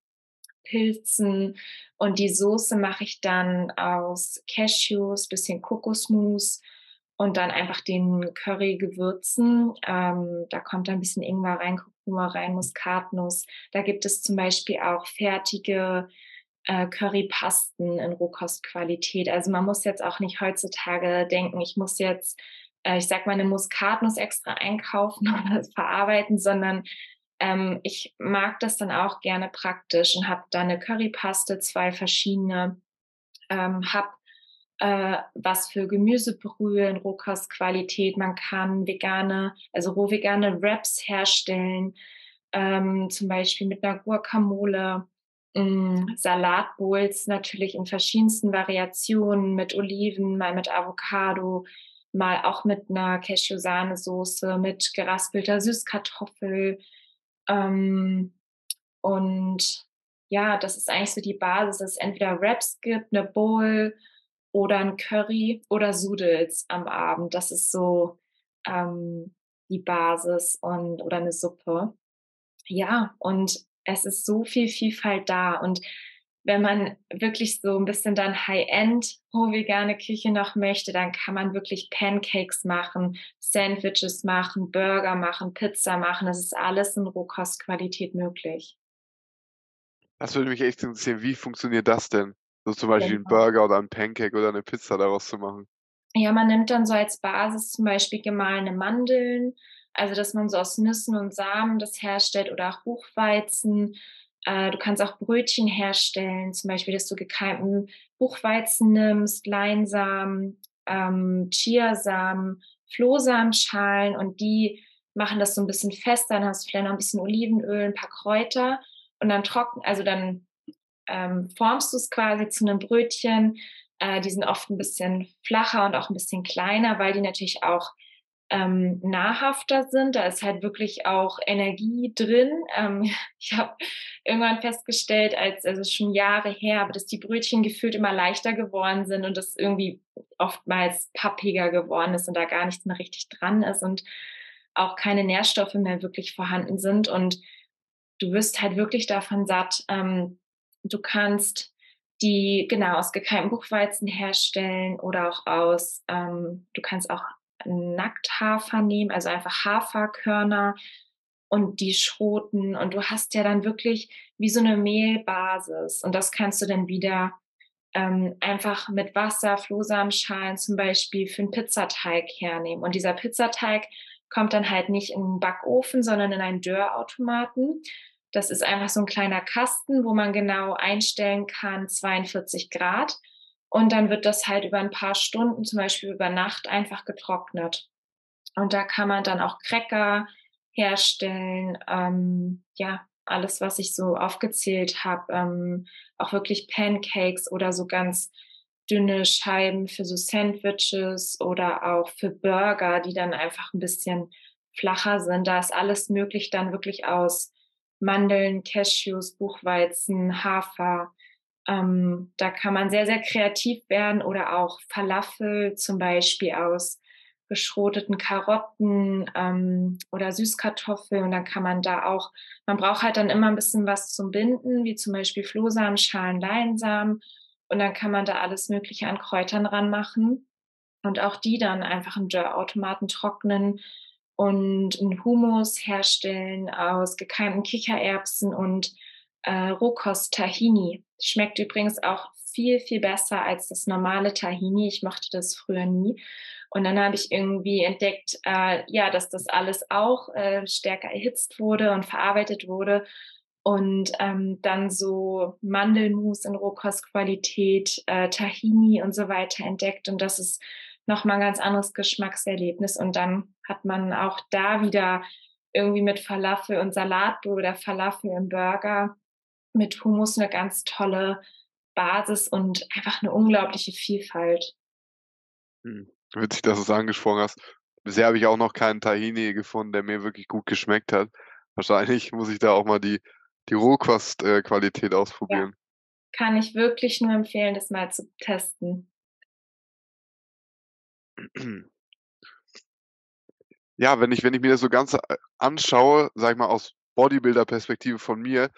Pilzen und die Soße mache ich dann aus Cashews, bisschen Kokosmus und dann einfach den Curry gewürzen. Ähm, da kommt ein bisschen Ingwer rein, Kurkuma rein, Muskatnuss. Da gibt es zum Beispiel auch fertige äh, Currypasten in Rohkostqualität. Also man muss jetzt auch nicht heutzutage denken, ich muss jetzt, äh, ich sag mal, eine Muskatnuss extra einkaufen <laughs> oder verarbeiten, sondern ähm, ich mag das dann auch gerne praktisch und habe da eine Currypaste, zwei verschiedene, ähm, habe äh, was für Gemüsebrühe in Rohkostqualität. Man kann vegane, also rohvegane Wraps herstellen, ähm, zum Beispiel mit einer Guacamole. Mm, Salatbowls natürlich in verschiedensten Variationen mit Oliven, mal mit Avocado, mal auch mit einer Cashew-Sahnesoße, mit geraspelter Süßkartoffel, ähm, und ja, das ist eigentlich so die Basis, dass es entweder Wraps gibt, eine Bowl oder ein Curry oder Sudels am Abend. Das ist so ähm, die Basis und oder eine Suppe. Ja, und es ist so viel Vielfalt da und wenn man wirklich so ein bisschen dann High-End vegane Küche noch möchte, dann kann man wirklich Pancakes machen, Sandwiches machen, Burger machen, Pizza machen. Das ist alles in Rohkostqualität möglich. Das würde mich echt interessieren. Wie funktioniert das denn? So zum Beispiel Genau. Burger oder 'n Pancake oder 'ne Pizza daraus zu machen? Ja, man nimmt dann so als Basis zum Beispiel gemahlene Mandeln, also, dass man so aus Nüssen und Samen das herstellt oder auch Buchweizen. Äh, du kannst auch Brötchen herstellen, zum Beispiel, dass du gekeimten Buchweizen nimmst, Leinsamen, ähm, Chiasamen, Flohsamenschalen und die machen das so 'n bisschen fester. Dann hast du vielleicht noch 'n bisschen Olivenöl, 'n paar Kräuter und dann trocken also, dann, ähm, formst du's quasi zu 'nem Brötchen. Äh, die sind oft 'n bisschen flacher und auch 'n bisschen kleiner, weil die natürlich auch, ähm, nahrhafter sind. Da ist halt wirklich auch Energie drin. Ähm, <laughs> ich habe irgendwann festgestellt, als also, schon Jahre her, aber dass die Brötchen gefühlt immer leichter geworden sind und das irgendwie oftmals pappiger geworden ist und da gar nichts mehr richtig dran ist und auch keine Nährstoffe mehr wirklich vorhanden sind und du wirst halt wirklich davon satt. Ähm, du kannst die genau, aus gekeimtem Buchweizen herstellen oder auch aus ähm, du kannst auch Nackthafer nehmen, also, einfach Haferkörner und die schroten und du hast ja dann wirklich wie so 'ne Mehlbasis und das kannst du dann wieder, ähm, einfach mit Wasser, Flohsamenschalen zum Beispiel für 'n Pizzateig hernehmen. Und dieser Pizzateig kommt dann halt nicht in 'n Backofen, sondern in einen Rührautomaten. Das ist einfach so 'n kleiner Kasten, wo man genau einstellen kann, 42 Grad und dann wird das halt über 'n paar Stunden, zum Beispiel über Nacht, einfach getrocknet. Und da kann man dann auch Cracker herstellen, ähm, ja, alles, was ich so aufgezählt habe, ähm, auch wirklich Pancakes oder so ganz dünne Scheiben für so Sandwiches oder auch für Burger, die dann einfach 'n bisschen flacher sind. Da ist alles möglich dann wirklich aus Mandeln, Cashews, Buchweizen, Hafer. Ähm, da kann man sehr, sehr kreativ werden oder auch Falafel zum Beispiel aus geschroteten Karotten, ähm, oder Süßkartoffeln. Und dann kann man da auch man braucht halt dann immer 'n bisschen was zum Binden, wie zum Beispiel Flohsamenschalen, Leinsamen. Und dann kann man da alles Mögliche an Kräutern ranmachen und auch die dann einfach im Rührautomaten trocknen und 'n Hummus herstellen aus gekeimten Kichererbsen und, äh, Rohkost-Tahini. Schmeckt übrigens auch viel, viel besser als das normale Tahini. Ich mochte das früher nie. Und dann habe ich irgendwie entdeckt, äh, ja, dass das alles auch, äh, stärker erhitzt wurde und verarbeitet wurde und, ähm, dann so Mandelmus in Rohkostqualität, äh, Tahini und so weiter entdeckt und das ist noch mal 'n ganz anderes Geschmackserlebnis und dann hat man auch da wieder irgendwie mit Falafel und Salatbu oder Falafel im Burger mit Hummus 'ne ganz tolle Basis und einfach 'ne unglaubliche Vielfalt. Mhm. Witzig, dass du's angesprochen hast. Bisher habe ich auch noch keinen Tahini gefunden, der mir wirklich gut geschmeckt hat. Wahrscheinlich <laughs> muss ich da auch mal die die Rohkost äh, Qualität Ja, ausprobieren. kann ich wirklich nur empfehlen, das mal zu testen. <clears throat> Ja, wenn ich wenn ich mir das so ganz, äh, anschaue, sage ich mal, aus Bodybuilder-Perspektive von mir,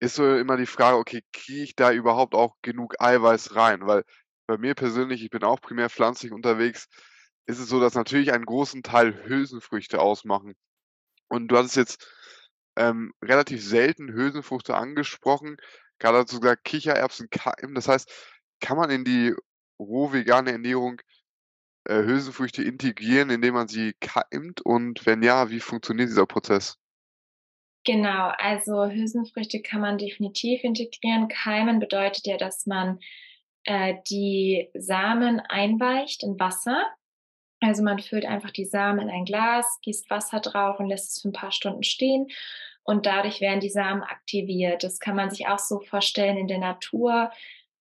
ist so immer die Frage: „Okay, kriege ich da überhaupt auch genug Eiweiß rein?“ Weil bei mir persönlich, ich bin auch primär pflanzlich unterwegs, ist es so, dass natürlich einen großen Teil Hülsenfrüchte ausmachen. Und du hattest jetzt, ähm, relativ selten Hülsenfrüchte angesprochen. Grade hast du gesagt, Kichererbsen keimen. Das heißt, kann man in die roh vegane Ernährung, äh, Hülsenfrüchte integrieren, indem man sie keimt und wenn ja, wie funktioniert dieser Prozess? Genau, also Hülsenfrüchte kann man definitiv integrieren. Keimen bedeutet ja, dass man, äh, die Samen einweicht in Wasser. Also, man füllt einfach die Samen in ein Glas, gießt Wasser drauf und lässt es für 'n paar Stunden stehen und dadurch werden die Samen aktiviert. Das kann man sich auch so vorstellen in der Natur.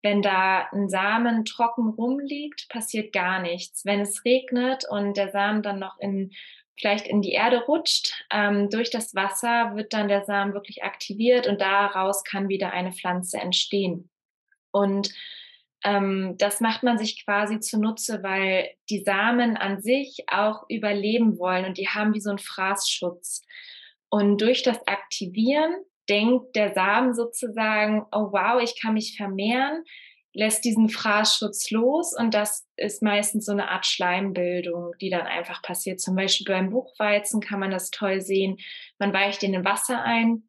Wenn da 'n Samen trocken rumliegt, passiert gar nichts. Wenn es regnet und der Samen dann noch in vielleicht in die Erde rutscht, ähm, durch das Wasser wird dann der Samen wirklich aktiviert und daraus kann wieder eine Pflanze entstehen. Und, ähm, das macht man sich quasi zunutze, weil die Samen an sich auch überleben wollen und die haben wie so 'n Fraßschutz. Und durch das Aktivieren denkt der Samen sozusagen: „Oh wow, ich kann mich vermehren“, lässt diesen Fraßschutz los und das ist meistens so 'ne Art Schleimbildung, die dann einfach passiert. Zum Beispiel beim Buchweizen kann man das toll sehen. Man weicht den in Wasser ein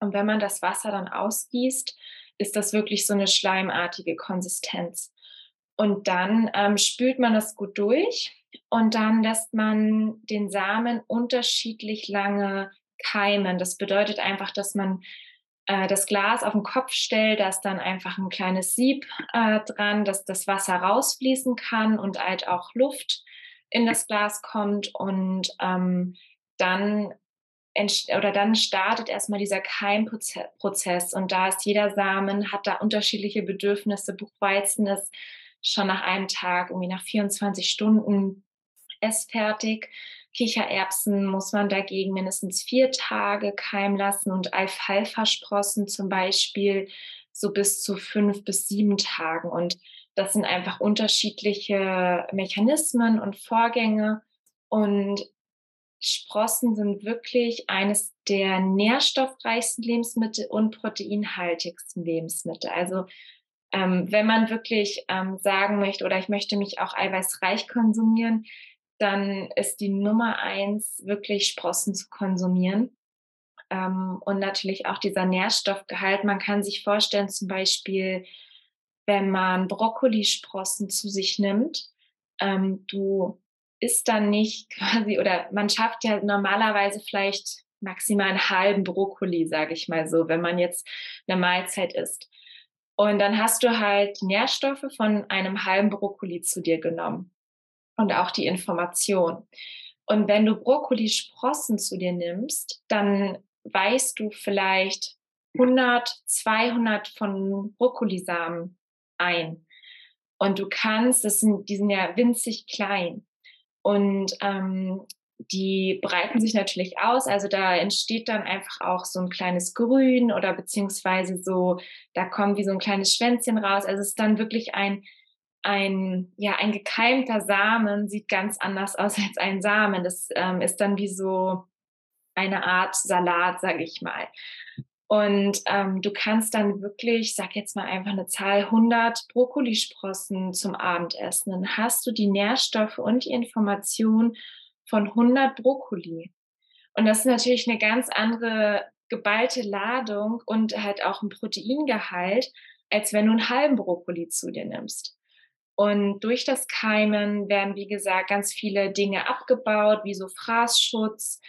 Und wenn man das Wasser dann ausgießt, ist das wirklich so eine schleimartige Konsistenz. Und dann ähm, spült man das gut durch und dann lässt man den Samen unterschiedlich lange keimen. Das bedeutet einfach, dass man äh, das Glas auf den Kopf stellt, da ist dann einfach ein kleines Sieb äh, dran, dass das Wasser rausfließen kann und halt auch Luft in das Glas kommt und ähm, dann oder dann startet erstmal dieser Keimprozess und da ist jeder Samen, hat da unterschiedliche Bedürfnisse. Buchweizen ist schon nach einem Tag, irgendwie nach 24 Stunden essfertig. Kichererbsen muss man dagegen mindestens vier Tage keimen lassen und Alfalfa-Sprossen zum Beispiel so bis zu fünf bis sieben Tagen. Und das sind einfach unterschiedliche Mechanismen und Vorgänge. Und Sprossen sind wirklich eines der nährstoffreichsten Lebensmittel und proteinhaltigsten Lebensmittel. Also ähm, wenn man wirklich ähm, sagen möchte oder ich möchte mich auch eiweißreich konsumieren, dann ist die Nummer eins wirklich Sprossen zu konsumieren. Ähm, und natürlich auch dieser Nährstoffgehalt. Man kann sich vorstellen, zum Beispiel, wenn man Brokkolisprossen zu sich nimmt, ähm, du isst dann nicht <laughs> quasi, oder man schafft ja normalerweise vielleicht maximal einen halben Brokkoli, sage ich mal so, wenn man jetzt eine Mahlzeit isst. Und dann hast du halt Nährstoffe von einem halben Brokkoli zu dir genommen und auch die Information. Und wenn du Brokkolisprossen zu dir nimmst, dann weißt du vielleicht 100, 200 von Brokkolisamen ein. Und du kannst, das sind, die sind ja winzig klein. Und ähm, die breiten sich natürlich aus. Also da entsteht dann einfach auch so ein kleines Grün oder beziehungsweise so, da kommt wie so ein kleines Schwänzchen raus. Also es ist dann wirklich ein ein, ja, ein gekeimter Samen sieht ganz anders aus <laughs> als ein Samen. Das ähm, ist dann wie so eine Art Salat, sage ich mal. Und ähm, du kannst dann wirklich, sag jetzt mal einfach eine Zahl, 100 Brokkolisprossen zum Abendessen. Dann hast du die Nährstoffe und die Information von 100 Brokkoli. Und das ist natürlich eine ganz andere geballte Ladung und halt auch ein Proteingehalt, als wenn du einen halben Brokkoli zu dir nimmst. Und durch das Keimen werden, wie gesagt, ganz viele Dinge abgebaut, wie so Fraßschutz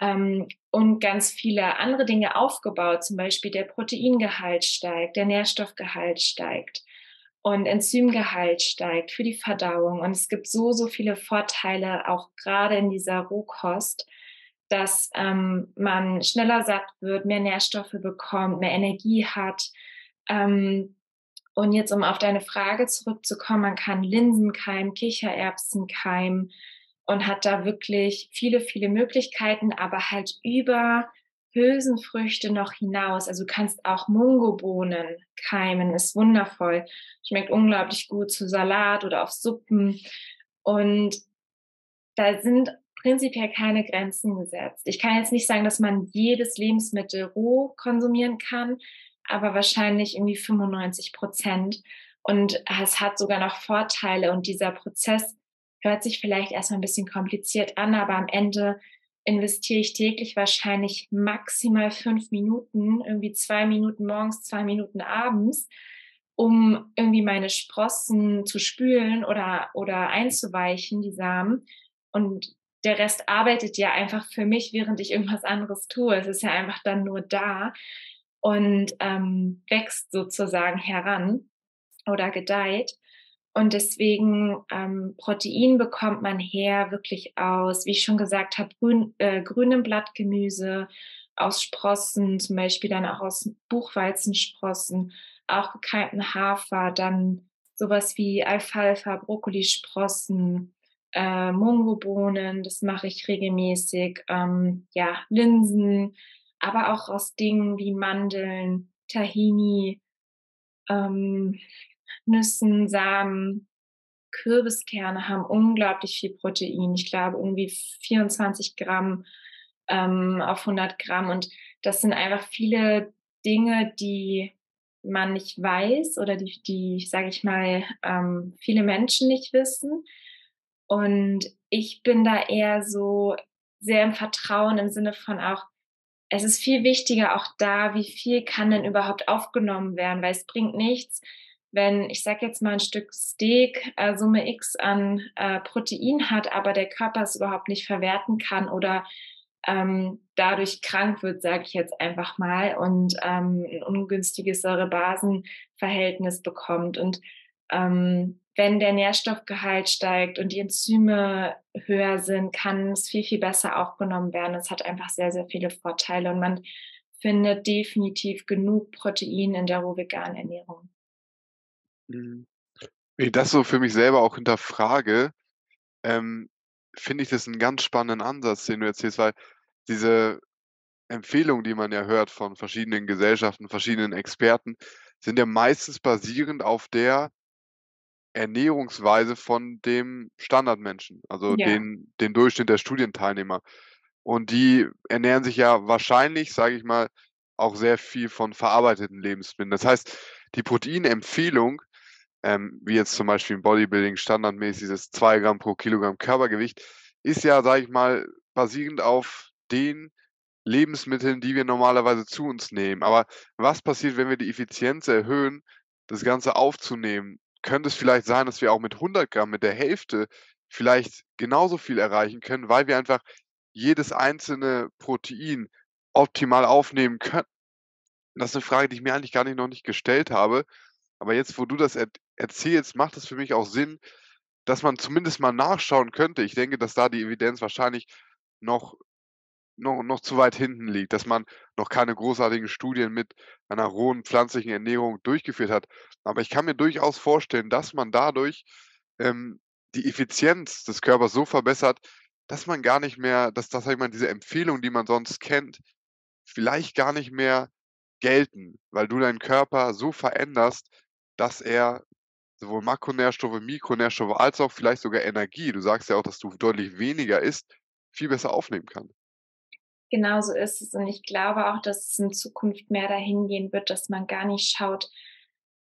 ähm, und ganz viele andere Dinge aufgebaut. Zum Beispiel der Proteingehalt steigt, der Nährstoffgehalt steigt und Enzymgehalt steigt für die Verdauung. Und es gibt so, so viele Vorteile, auch gerade in dieser Rohkost, dass ähm, man schneller satt wird, mehr Nährstoffe bekommt, mehr Energie hat. Ähm, und jetzt, um auf deine Frage zurückzukommen, man kann Linsen keimen, Kichererbsen keimen und hat da wirklich viele, viele Möglichkeiten, aber halt über Hülsenfrüchte noch hinaus. Also du kannst auch Mungobohnen keimen, ist wundervoll. Schmeckt unglaublich gut zu Salat oder auf Suppen. Und da sind prinzipiell keine Grenzen gesetzt. Ich kann jetzt nicht sagen, dass man jedes Lebensmittel roh konsumieren kann, aber wahrscheinlich irgendwie 95 Prozent. Und es hat sogar noch Vorteile. Und dieser Prozess hört sich vielleicht erstmal ein bisschen kompliziert an, aber am Ende investiere ich täglich wahrscheinlich maximal fünf Minuten, irgendwie zwei Minuten morgens, zwei Minuten abends, um irgendwie meine Sprossen zu spülen oder, oder einzuweichen, die Samen. Und der Rest arbeitet ja einfach für mich, während ich irgendwas anderes tue. Es ist ja einfach dann nur da und ähm, wächst sozusagen heran oder gedeiht. Und deswegen ähm, Protein bekommt man her wirklich aus, wie ich schon gesagt habe, grün, äh, grünem Blattgemüse, aus Sprossen, zum Beispiel dann auch aus Buchweizensprossen, auch gekeimten Hafer, dann sowas wie Alfalfa, Brokkolisprossen, äh, Mungobohnen, das mache ich regelmäßig, ähm, ja, Linsen, aber auch aus Dingen wie Mandeln, Tahini, ähm, Nüssen, Samen, Kürbiskerne haben unglaublich viel Protein. Ich glaube irgendwie 24 Gramm ähm, auf 100 Gramm. Und das sind einfach viele Dinge, die man nicht weiß oder die, die sage ich mal, ähm, viele Menschen nicht wissen. Und ich bin da eher so sehr im Vertrauen im Sinne von auch, es ist viel wichtiger auch da, wie viel kann denn überhaupt aufgenommen werden, weil es bringt nichts, wenn ich sage jetzt mal ein Stück Steak äh, Summe X an äh, Protein hat, aber der Körper es überhaupt nicht verwerten kann oder ähm, dadurch krank wird, sage ich jetzt einfach mal, und ähm, ein ungünstiges Säure-Basen-Verhältnis bekommt. Und ähm, wenn der Nährstoffgehalt steigt und die Enzyme höher sind, kann es viel, viel besser aufgenommen werden. Es hat einfach sehr, sehr viele Vorteile und man findet definitiv genug Protein in der rohveganen Ernährung. Mhm. Wenn ich das so für mich selber auch hinterfrage, ähm, finde ich das einen ganz spannenden Ansatz, den du erzählst, weil diese Empfehlungen, die man ja hört von verschiedenen Gesellschaften, verschiedenen Experten, sind ja meistens basierend auf der Ernährungsweise von dem Standardmenschen, also Ja. den den Durchschnitt der Studienteilnehmer. Und die ernähren sich ja wahrscheinlich, sage ich mal, auch sehr viel von verarbeiteten Lebensmitteln. Das heißt, die Proteinempfehlung, ähm, wie jetzt zum Beispiel im Bodybuilding standardmäßig das 2 Gramm pro Kilogramm Körpergewicht, ist ja, sage ich mal, basierend auf den Lebensmitteln, die wir normalerweise zu uns nehmen. Aber was passiert, wenn wir die Effizienz erhöhen, das Ganze aufzunehmen? Könnte es vielleicht sein, dass wir auch mit 100 Gramm, mit der Hälfte vielleicht genauso viel erreichen können, weil wir einfach jedes einzelne Protein optimal aufnehmen können? Das ist eine Frage, die ich mir eigentlich gar nicht noch nicht gestellt habe. Aber jetzt, wo du das er erzählst, macht es für mich auch Sinn, dass man zumindest mal nachschauen könnte. Ich denke, dass da die Evidenz wahrscheinlich noch noch noch zu weit hinten liegt, dass man noch keine großartigen Studien mit einer rohen pflanzlichen Ernährung durchgeführt hat. Aber ich kann mir durchaus vorstellen, dass man dadurch, ähm, die Effizienz des Körpers so verbessert, dass man gar nicht mehr dass sage ich diese Empfehlungen, die man sonst kennt, vielleicht gar nicht mehr gelten, weil du deinen Körper so veränderst, dass er sowohl Makronährstoffe, Mikronährstoffe als auch vielleicht sogar Energie du sagst ja auch, dass du deutlich weniger isst, viel besser aufnehmen kann. Genau so ist es. Und ich glaube auch, dass es in Zukunft mehr dahin gehen wird, dass man gar nicht schaut,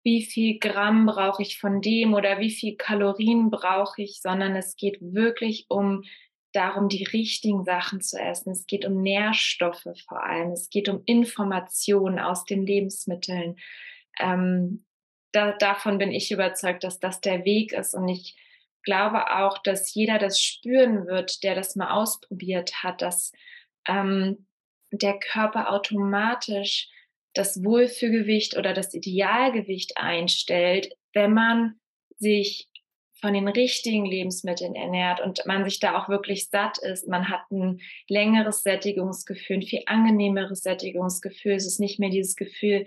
wie viel Gramm brauche ich von dem oder wie viel Kalorien brauche ich, sondern es geht wirklich um darum, die richtigen Sachen zu essen. Es geht um Nährstoffe vor allem. Es geht um Informationen aus den Lebensmitteln. Ähm, da, davon bin ich überzeugt, dass das der Weg ist. Und ich glaube auch, dass jeder das spüren wird, der das mal ausprobiert hat, dass ähm, der Körper automatisch das Wohlfühlgewicht oder das Idealgewicht einstellt, wenn man sich von den richtigen Lebensmitteln ernährt und man sich da auch wirklich satt ist. Man hat ein längeres Sättigungsgefühl, ein viel angenehmeres Sättigungsgefühl. Es ist nicht mehr dieses Gefühl,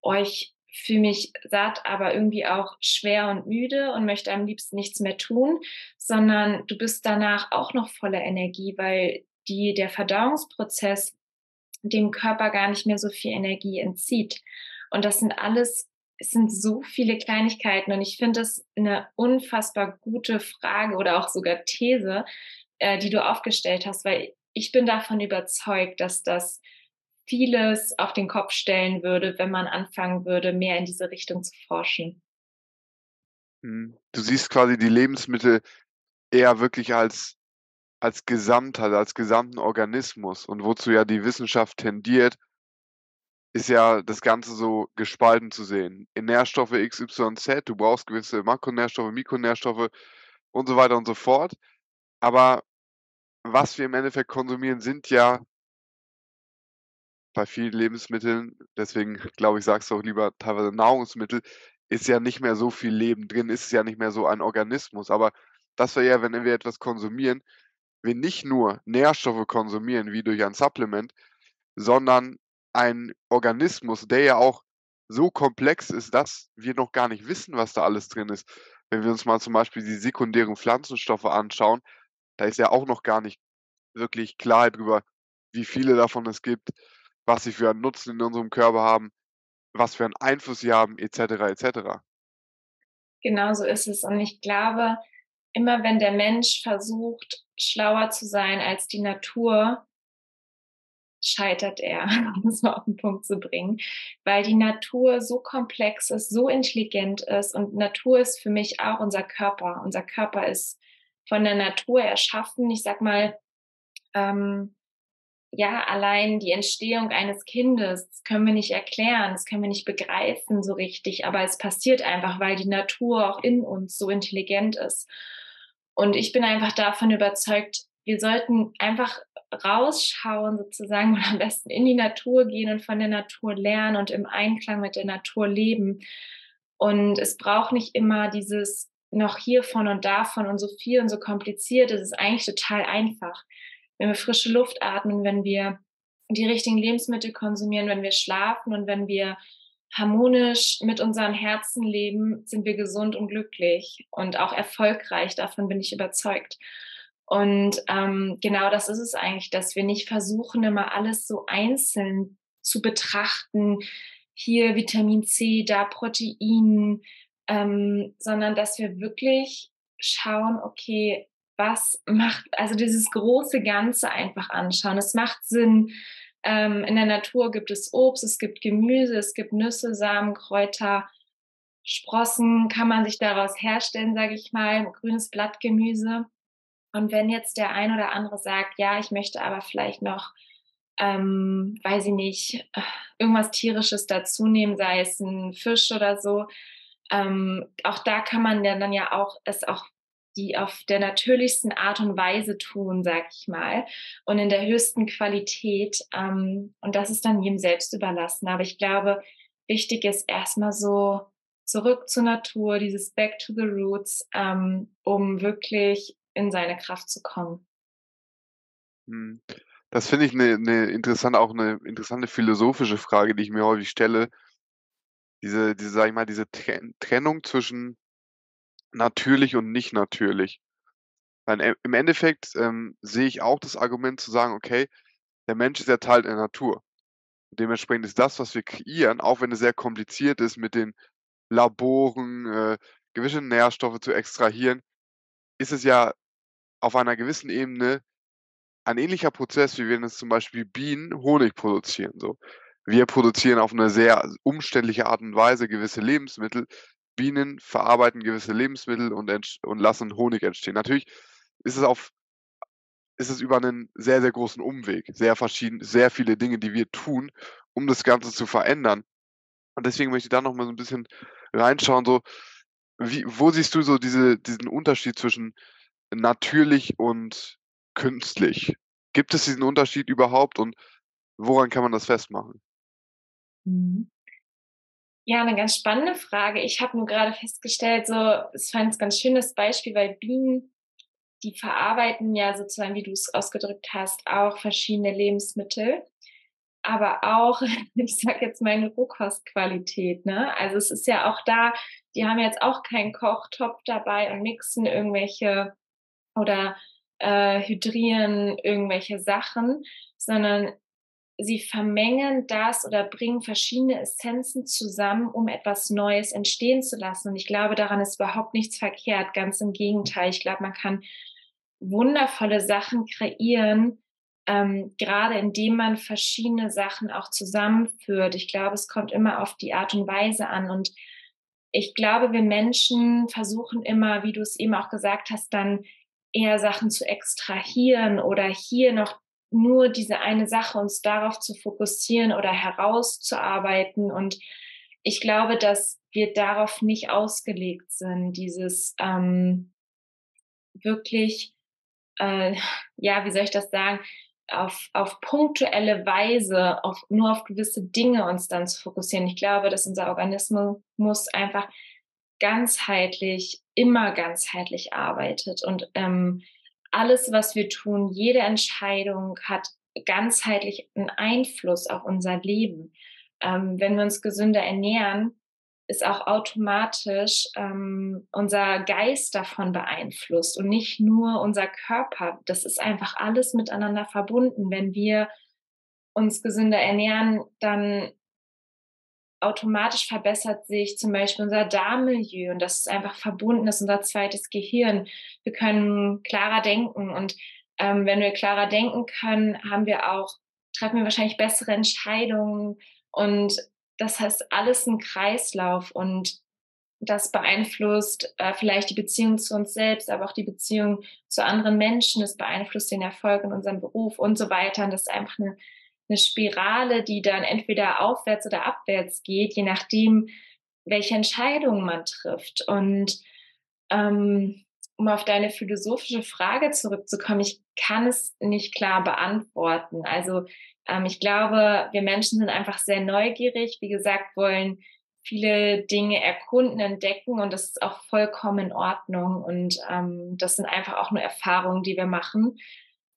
oh, ich fühle mich satt, aber irgendwie auch schwer und müde und möchte am liebsten nichts mehr tun, sondern du bist danach auch noch voller Energie, weil die, der Verdauungsprozess dem Körper gar nicht mehr so viel Energie entzieht. Und das sind alles, es sind so viele Kleinigkeiten. Und ich finde das eine unfassbar gute Frage oder auch sogar These, äh, die du aufgestellt hast, weil ich bin davon überzeugt, dass das vieles auf den Kopf stellen würde, wenn man anfangen würde, mehr in diese Richtung zu forschen. Mhm. Du siehst quasi die Lebensmittel eher wirklich als als Gesamtheit, als gesamten Organismus und wozu ja die Wissenschaft tendiert, ist ja das Ganze so gespalten zu sehen. In Nährstoffe X, Y, Z, du brauchst gewisse Makronährstoffe, Mikronährstoffe und so weiter und so fort. Aber was wir im Endeffekt konsumieren, sind ja bei vielen Lebensmitteln, deswegen glaube ich, sagst du auch lieber teilweise Nahrungsmittel, ist ja nicht mehr so viel Leben drin, ist ja nicht mehr so ein Organismus. Aber das wäre ja, wenn wir etwas konsumieren, wir nicht nur Nährstoffe konsumieren wie durch ein Supplement, sondern ein Organismus, der ja auch so komplex ist, dass wir noch gar nicht wissen, was da alles drin ist. Wenn wir uns mal zum Beispiel die sekundären Pflanzenstoffe anschauen, da ist ja auch noch gar nicht wirklich Klarheit drüber, wie viele davon es gibt, was sie für einen Nutzen in unserem Körper haben, was für einen Einfluss sie haben, etc. etc. Genau so ist es. Und ich glaube, immer wenn der Mensch versucht, schlauer zu sein als die Natur, scheitert er, <laughs> um es mal auf den Punkt zu bringen, weil die Natur so komplex ist, so intelligent ist und Natur ist für mich auch unser Körper. Unser Körper ist von der Natur erschaffen. Ich sag mal, ähm, ja, allein die Entstehung eines Kindes, können wir nicht erklären, das können wir nicht begreifen so richtig, aber es passiert einfach, weil die Natur auch in uns so intelligent ist. Und ich bin einfach davon überzeugt, wir sollten einfach rausschauen sozusagen und am besten in die Natur gehen und von der Natur lernen und im Einklang mit der Natur leben. Und es braucht nicht immer dieses noch hiervon und davon und so viel und so kompliziert. Es ist eigentlich total einfach wenn wir frische Luft atmen, wenn wir die richtigen Lebensmittel konsumieren, wenn wir schlafen und wenn wir harmonisch mit unserem Herzen leben, sind wir gesund und glücklich und auch erfolgreich. Davon bin ich überzeugt. Und ähm, genau das ist es eigentlich, dass wir nicht versuchen, immer alles so einzeln zu betrachten. Hier Vitamin C, da Protein, ähm, sondern dass wir wirklich schauen, okay, was macht, also dieses große Ganze einfach anschauen. Es macht Sinn. Ähm, in der Natur gibt es Obst, es gibt Gemüse, es gibt Nüsse, Samen, Kräuter, Sprossen kann man sich daraus herstellen, sage ich mal, grünes Blattgemüse. Und wenn jetzt der ein oder andere sagt, ja, ich möchte aber vielleicht noch, ähm, weiß ich nicht, irgendwas tierisches dazu nehmen, sei es ein Fisch oder so, ähm, auch da kann man dann ja auch es auch die auf der natürlichsten Art und Weise tun, sag ich mal, und in der höchsten Qualität. Ähm, und das ist dann jedem selbst überlassen. Aber ich glaube, wichtig ist erstmal so zurück zur Natur, dieses Back to the Roots, ähm, um wirklich in seine Kraft zu kommen. Hm. Das finde ich eine, eine interessante, auch eine interessante philosophische Frage, die ich mir häufig stelle. Diese, diese, sag ich mal, diese Trennung zwischen natürlich und nicht natürlich. E im Endeffekt ähm, sehe ich auch das Argument zu sagen, okay, der Mensch ist ja Teil der Natur. Dementsprechend ist das, was wir kreieren, auch wenn es sehr kompliziert ist, mit den Laboren äh, gewisse Nährstoffe zu extrahieren, ist es ja auf einer gewissen Ebene ein ähnlicher Prozess, wie wenn es zum Beispiel Bienen Honig produzieren. So. Wir produzieren auf eine sehr umständliche Art und Weise gewisse Lebensmittel, Bienen verarbeiten gewisse Lebensmittel und, und lassen Honig entstehen. Natürlich ist es auf ist es über einen sehr, sehr großen Umweg, sehr verschieden, sehr viele Dinge, die wir tun, um das Ganze zu verändern. Und deswegen möchte ich da noch mal so ein bisschen reinschauen, so wie, wo siehst du so diese, diesen Unterschied zwischen natürlich und künstlich? Gibt es diesen Unterschied überhaupt und woran kann man das festmachen? Mhm. Ja, eine ganz spannende Frage. Ich habe nur gerade festgestellt, so, es fand ein ganz schönes Beispiel, weil Bienen, die verarbeiten ja sozusagen, wie du es ausgedrückt hast, auch verschiedene Lebensmittel, aber auch, <laughs> ich sag jetzt mal, eine Rohkostqualität. Ne? Also es ist ja auch da, die haben jetzt auch keinen Kochtopf dabei und mixen irgendwelche oder äh, hydrieren irgendwelche Sachen, sondern sie vermengen das oder bringen verschiedene Essenzen zusammen, um etwas Neues entstehen zu lassen. Und ich glaube, daran ist überhaupt nichts verkehrt. Ganz im Gegenteil. Ich glaube, man kann wundervolle Sachen kreieren, ähm, gerade indem man verschiedene Sachen auch zusammenführt. Ich glaube, es kommt immer auf die Art und Weise an. Und ich glaube, wir Menschen versuchen immer, wie du es eben auch gesagt hast, dann eher Sachen zu extrahieren oder hier noch nur diese eine Sache uns darauf zu fokussieren oder herauszuarbeiten. Und ich glaube, dass wir darauf nicht ausgelegt sind, dieses ähm, wirklich, äh, ja, wie soll ich das sagen, auf, auf punktuelle Weise, auf, nur auf gewisse Dinge uns dann zu fokussieren. Ich glaube, dass unser Organismus muss einfach ganzheitlich, immer ganzheitlich arbeitet und ähm, alles, was wir tun, jede Entscheidung hat ganzheitlich einen Einfluss auf unser Leben. Ähm, wenn wir uns gesünder ernähren, ist auch automatisch ähm, unser Geist davon beeinflusst und nicht nur unser Körper. Das ist einfach alles miteinander verbunden. Wenn wir uns gesünder ernähren, dann automatisch verbessert sich zum Beispiel unser Darmmilieu und das ist einfach verbunden, das ist unser zweites Gehirn. Wir können klarer denken und ähm, wenn wir klarer denken können, haben wir auch, treffen wir wahrscheinlich bessere Entscheidungen und das heißt alles ein Kreislauf und das beeinflusst äh, vielleicht die Beziehung zu uns selbst, aber auch die Beziehung zu anderen Menschen. Es beeinflusst den Erfolg in unserem Beruf und so weiter. Und das ist einfach eine, eine Spirale, die dann entweder aufwärts oder abwärts geht, je nachdem, welche Entscheidungen man trifft. Und ähm, um auf deine philosophische Frage zurückzukommen, ich kann es nicht klar beantworten. Also ähm, ich glaube, wir Menschen sind einfach sehr neugierig. Wie gesagt, wollen viele Dinge erkunden, entdecken und das ist auch vollkommen in Ordnung. Und ähm, das sind einfach auch nur Erfahrungen, die wir machen.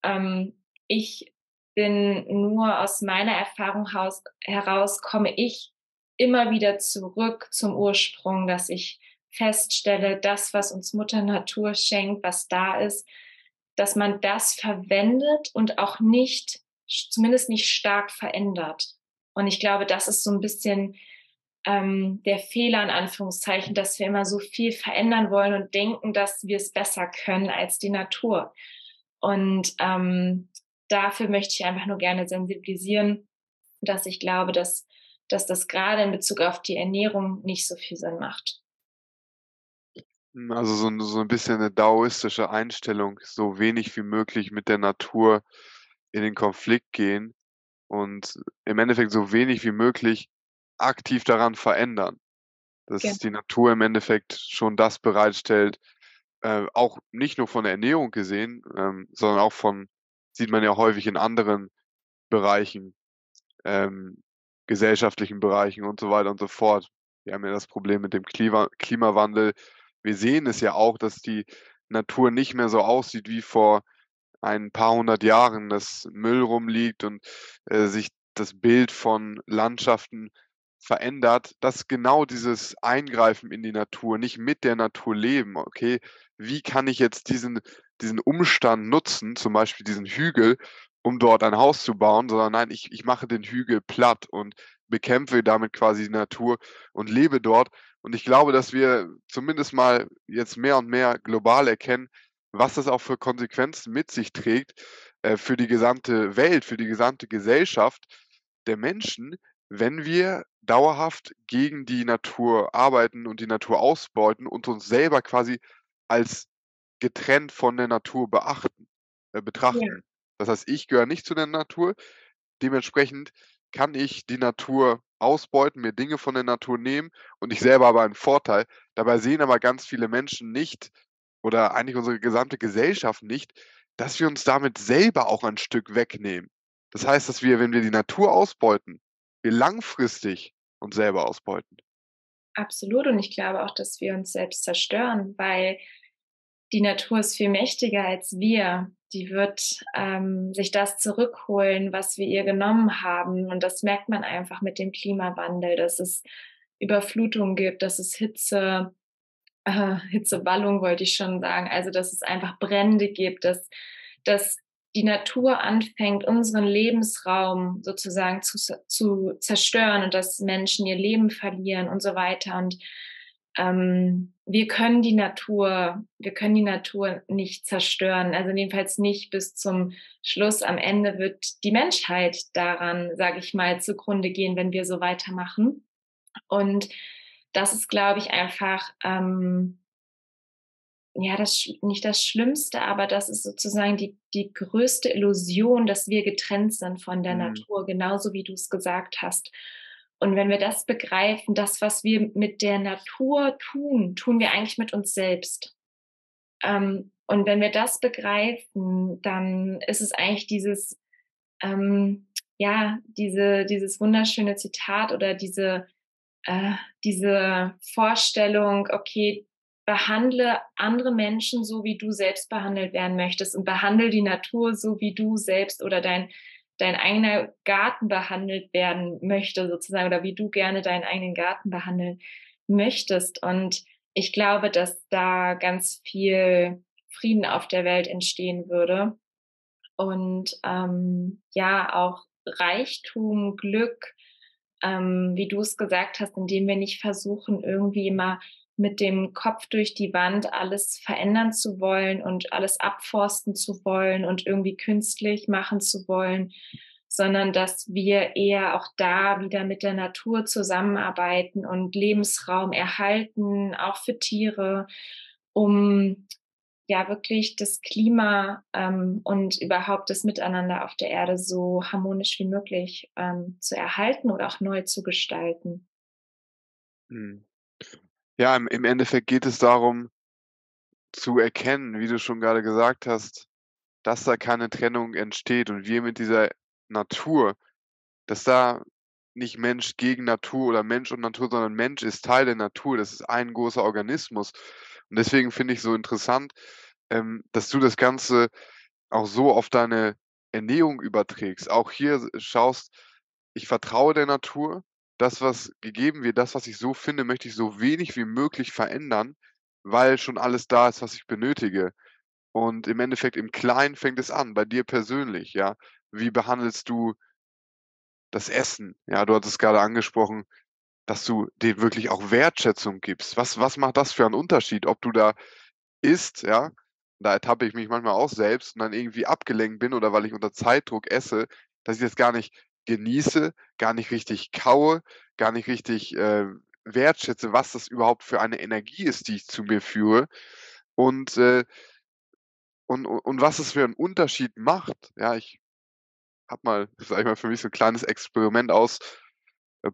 Ähm, ich bin nur aus meiner Erfahrung heraus, komme ich immer wieder zurück zum Ursprung, dass ich feststelle, das, was uns Mutter Natur schenkt, was da ist, dass man das verwendet und auch nicht, zumindest nicht stark verändert. Und ich glaube, das ist so ein bisschen ähm, der Fehler in Anführungszeichen, dass wir immer so viel verändern wollen und denken, dass wir es besser können als die Natur. Und ähm, dafür möchte ich einfach nur gerne sensibilisieren, dass ich glaube, dass, dass das gerade in Bezug auf die Ernährung nicht so viel Sinn macht. Also so 'n so 'n bisschen eine daoistische Einstellung, so wenig wie möglich mit der Natur in den Konflikt gehen und im Endeffekt so wenig wie möglich aktiv daran verändern. Dass Gen die Natur im Endeffekt schon das bereitstellt, äh, auch nicht nur von der Ernährung gesehen, ähm, sondern auch von sieht man ja häufig in anderen Bereichen, ähm, gesellschaftlichen Bereichen und so weiter und so fort. Wir haben ja das Problem mit dem Klima Klimawandel. Wir sehen es ja auch, dass die Natur nicht mehr so aussieht wie vor ein paar hundert Jahren, dass Müll rumliegt und, äh, sich das Bild von Landschaften verändert, dass genau dieses Eingreifen in die Natur, nicht mit der Natur leben, okay, wie kann ich jetzt diesen, diesen Umstand nutzen, zum Beispiel diesen Hügel, um dort ein Haus zu bauen, sondern nein, ich, ich mache den Hügel platt und bekämpfe damit quasi die Natur und lebe dort. Und ich glaube, dass wir zumindest mal jetzt mehr und mehr global erkennen, was das auch für Konsequenzen mit sich trägt äh, für die gesamte Welt, für die gesamte Gesellschaft der Menschen, wenn wir dauerhaft gegen die Natur arbeiten und die Natur ausbeuten und uns selber quasi als getrennt von der Natur beachten, äh, Ja. betrachten. Das heißt, ich gehöre nicht zu der Natur. Dementsprechend kann ich die Natur ausbeuten, mir Dinge von der Natur nehmen und ich selber habe einen Vorteil. Dabei sehen aber ganz viele Menschen nicht oder eigentlich unsere gesamte Gesellschaft nicht, dass wir uns damit selber auch ein Stück wegnehmen. Das heißt, dass wir, wenn wir die Natur ausbeuten, wir langfristig uns selber ausbeuten. Absolut. Und ich glaube auch, dass wir uns selbst zerstören, weil die Natur ist viel mächtiger als wir. Die wird ähm, sich das zurückholen, was wir ihr genommen haben. Und das merkt man einfach mit dem Klimawandel, dass es Überflutungen gibt, dass es Hitze, äh, Hitzewallung wollte ich schon sagen, also dass es einfach Brände gibt, dass, dass die Natur anfängt, unseren Lebensraum sozusagen zu, zu zerstören und dass Menschen ihr Leben verlieren und so weiter. Und ähm, wir können die Natur, wir können die Natur nicht zerstören. Also jedenfalls nicht bis zum Schluss. Am Ende wird die Menschheit daran, sage ich mal, zugrunde gehen, wenn wir so weitermachen. Und das ist, glaube ich, einfach ähm, ja, das nicht das Schlimmste, aber das ist sozusagen die, die größte Illusion, dass wir getrennt sind von der Mhm. Natur, genauso wie du es gesagt hast. Und wenn wir das begreifen, das, was wir mit der Natur tun, tun wir eigentlich mit uns selbst. Ähm, und wenn wir das begreifen, dann ist es eigentlich dieses, ähm, ja, diese, dieses wunderschöne Zitat oder diese, äh, diese Vorstellung, okay, behandle andere Menschen so, wie du selbst behandelt werden möchtest und behandle die Natur so, wie du selbst oder dein, dein eigener Garten behandelt werden möchte, sozusagen, oder wie du gerne deinen eigenen Garten behandeln möchtest. Und ich glaube, dass da ganz viel Frieden auf der Welt entstehen würde. Und ähm, ja, auch Reichtum, Glück, ähm, wie du es gesagt hast, indem wir nicht versuchen, irgendwie immer mit dem Kopf durch die Wand alles verändern zu wollen und alles abforsten zu wollen und irgendwie künstlich machen zu wollen, sondern dass wir eher auch da wieder mit der Natur zusammenarbeiten und Lebensraum erhalten, auch für Tiere, um ja wirklich das Klima ähm, und überhaupt das Miteinander auf der Erde so harmonisch wie möglich ähm, zu erhalten oder auch neu zu gestalten. Mhm. Ja, im im Endeffekt geht es darum zu erkennen, wie du schon gerade gesagt hast, dass da keine Trennung entsteht und wir mit dieser Natur, dass da nicht Mensch gegen Natur oder Mensch und Natur, sondern Mensch ist Teil der Natur. Das ist ein großer Organismus. Und deswegen finde ich so interessant, ähm, dass du das Ganze auch so auf deine Ernährung überträgst. Auch hier schaust, ich vertraue der Natur. Das, was gegeben wird, das, was ich so finde, möchte ich so wenig wie möglich verändern, weil schon alles da ist, was ich benötige. Und im Endeffekt im Kleinen fängt es an, bei dir persönlich, ja. Wie behandelst du das Essen? Ja, du hattest gerade angesprochen, dass du dem wirklich auch Wertschätzung gibst. Was was macht das für einen Unterschied, ob du da isst, ja? Da ertappe ich mich manchmal auch selbst und dann irgendwie abgelenkt bin oder weil ich unter Zeitdruck esse, dass ich das gar nicht genieße, gar nicht richtig kaue, gar nicht richtig, äh, wertschätze, was das überhaupt für eine Energie ist, die ich zu mir führe. Und, äh und und was es für einen Unterschied macht. Ja, ich habe mal, <laughs> sage ich mal, für mich so 'n kleines Experiment aus äh,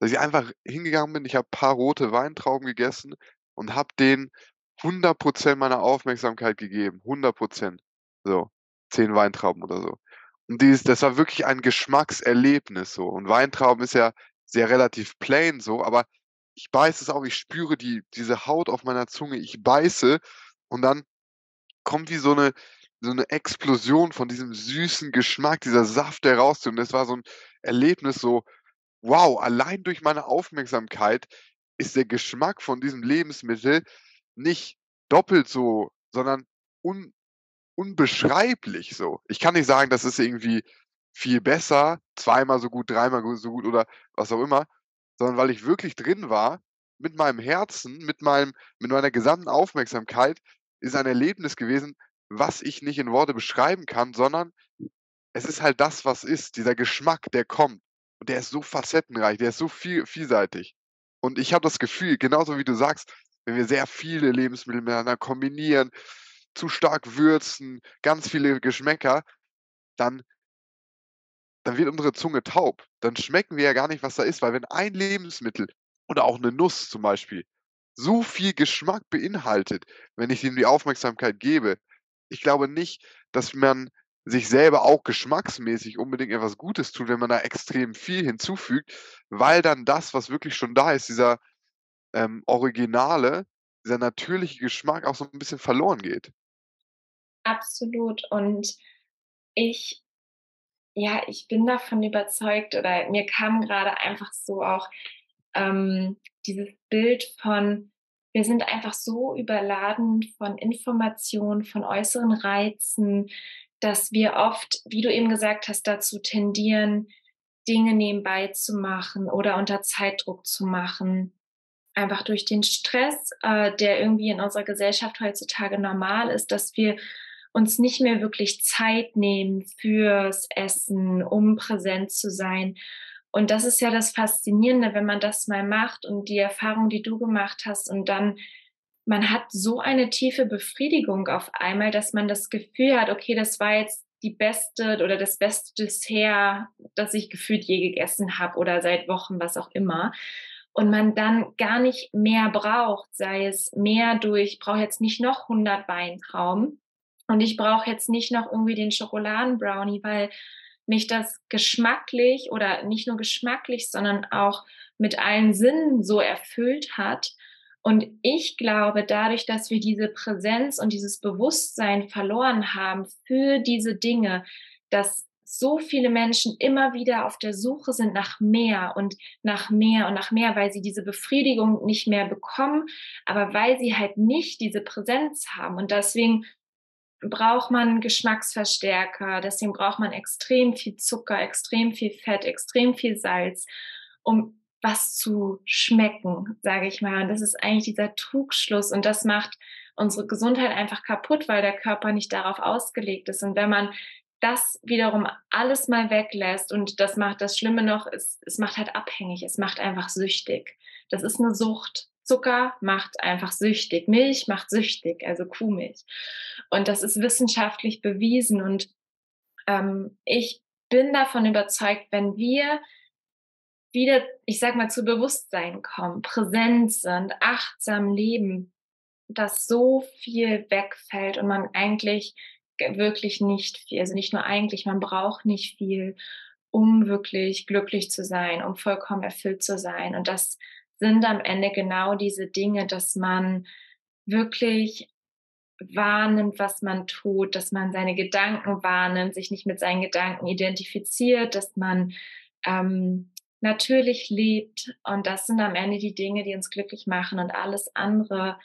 dass ich einfach hingegangen bin, ich habe paar rote Weintrauben gegessen und habe denen 100% meiner Aufmerksamkeit gegeben, 100% So, 10 Weintrauben oder so. Dieses das war wirklich ein Geschmackserlebnis so. Und Weintrauben ist ja sehr relativ plain so, aber ich beiße es auch, ich spüre die diese Haut auf meiner Zunge, ich beiße und dann kommt wie so 'ne so 'ne Explosion von diesem süßen Geschmack, dieser Saft, der rauskommt. Und das war so 'n Erlebnis so: „Wow, allein durch meine Aufmerksamkeit ist der Geschmack von diesem Lebensmittel nicht doppelt so, sondern un unbeschreiblich so.“ Ich kann nicht sagen, das ist irgendwie viel besser, zweimal so gut, dreimal so gut oder was auch immer, sondern weil ich wirklich drin war mit meinem Herzen, mit meinem mit meiner gesamten Aufmerksamkeit ist ein Erlebnis gewesen, was ich nicht in Worte beschreiben kann, sondern es ist halt das, was ist, dieser Geschmack, der kommt. Und der ist so facettenreich, der ist so viel vielseitig. Und ich habe das Gefühl, genauso wie du sagst, wenn wir sehr viele Lebensmittel miteinander kombinieren, zu stark würzen, ganz viele Geschmäcker, dann dann wird unsere Zunge taub. Dann schmecken wir ja gar nicht, was da ist, weil wenn ein Lebensmittel oder auch 'ne Nuss zum Beispiel so viel Geschmack beinhaltet, wenn ich ihm die Aufmerksamkeit gebe. Ich glaube nicht, dass man sich selber auch geschmacksmäßig unbedingt etwas Gutes tut, wenn man da extrem viel hinzufügt, weil dann das, was wirklich schon da ist, dieser, ähm, originale, dieser natürliche Geschmack auch so 'n bisschen verloren geht. Absolut. Und ich ja, ich bin davon überzeugt oder mir kam grade einfach so auch, ähm, dieses Bild von wir sind einfach so überladen von Informationen, von äußeren Reizen, dass wir oft, wie du eben gesagt hast, dazu tendieren, Dinge nebenbei zu machen oder unter Zeitdruck zu machen. Einfach durch den Stress, äh, der irgendwie in unserer Gesellschaft heutzutage normal ist, dass wir uns nicht mehr wirklich Zeit nehmen fürs Essen, um präsent zu sein. Und das ist ja das Faszinierende, wenn man das mal macht und die Erfahrung, die du gemacht hast und dann man hat so eine tiefe Befriedigung auf einmal, dass man das Gefühl hat: „Okay, das war jetzt die beste oder das beste Dessert, das ich gefühlt je gegessen habe oder seit Wochen“, was auch immer. Und man dann gar nicht mehr braucht, sei es mehr durch brauche jetzt nicht noch 100 Weintrauben und ich brauche jetzt nicht noch irgendwie den Schokoladenbrownie, weil mich das geschmacklich oder nicht nur geschmacklich, sondern auch mit allen Sinnen so erfüllt hat. Und ich glaube, dadurch, dass wir diese Präsenz und dieses Bewusstsein verloren haben für diese Dinge, dass so viele Menschen immer wieder auf der Suche sind nach mehr und nach mehr und nach mehr, weil sie diese Befriedigung nicht mehr bekommen, aber weil sie halt nicht diese Präsenz haben. Und deswegen braucht man Geschmacksverstärker, deswegen braucht man extrem viel Zucker, extrem viel Fett, extrem viel Salz, um was zu schmecken, sage ich mal. Und das ist eigentlich dieser Trugschluss und das macht unsere Gesundheit einfach kaputt, weil der Körper nicht darauf ausgelegt ist. Und wenn man das wiederum alles mal weglässt und das macht das Schlimme noch, es, es macht halt abhängig, es macht einfach süchtig. Das ist eine Sucht. Zucker macht einfach süchtig, Milch macht süchtig, also Kuhmilch. Und das ist wissenschaftlich bewiesen. Und ähm, ich bin davon überzeugt, wenn wir wieder, ich sag mal, zu Bewusstsein kommen, präsent sind, achtsam leben, dass so viel wegfällt und man eigentlich wirklich nicht viel, also nicht nur eigentlich, man braucht nicht viel, um wirklich glücklich zu sein, um vollkommen erfüllt zu sein. Und das sind am Ende genau diese Dinge, dass man wirklich wahrnimmt, was man tut, dass man seine Gedanken wahrnimmt, sich nicht mit seinen Gedanken identifiziert, dass man ähm, natürlich lebt. Und das sind am Ende die Dinge, die uns glücklich machen und alles andere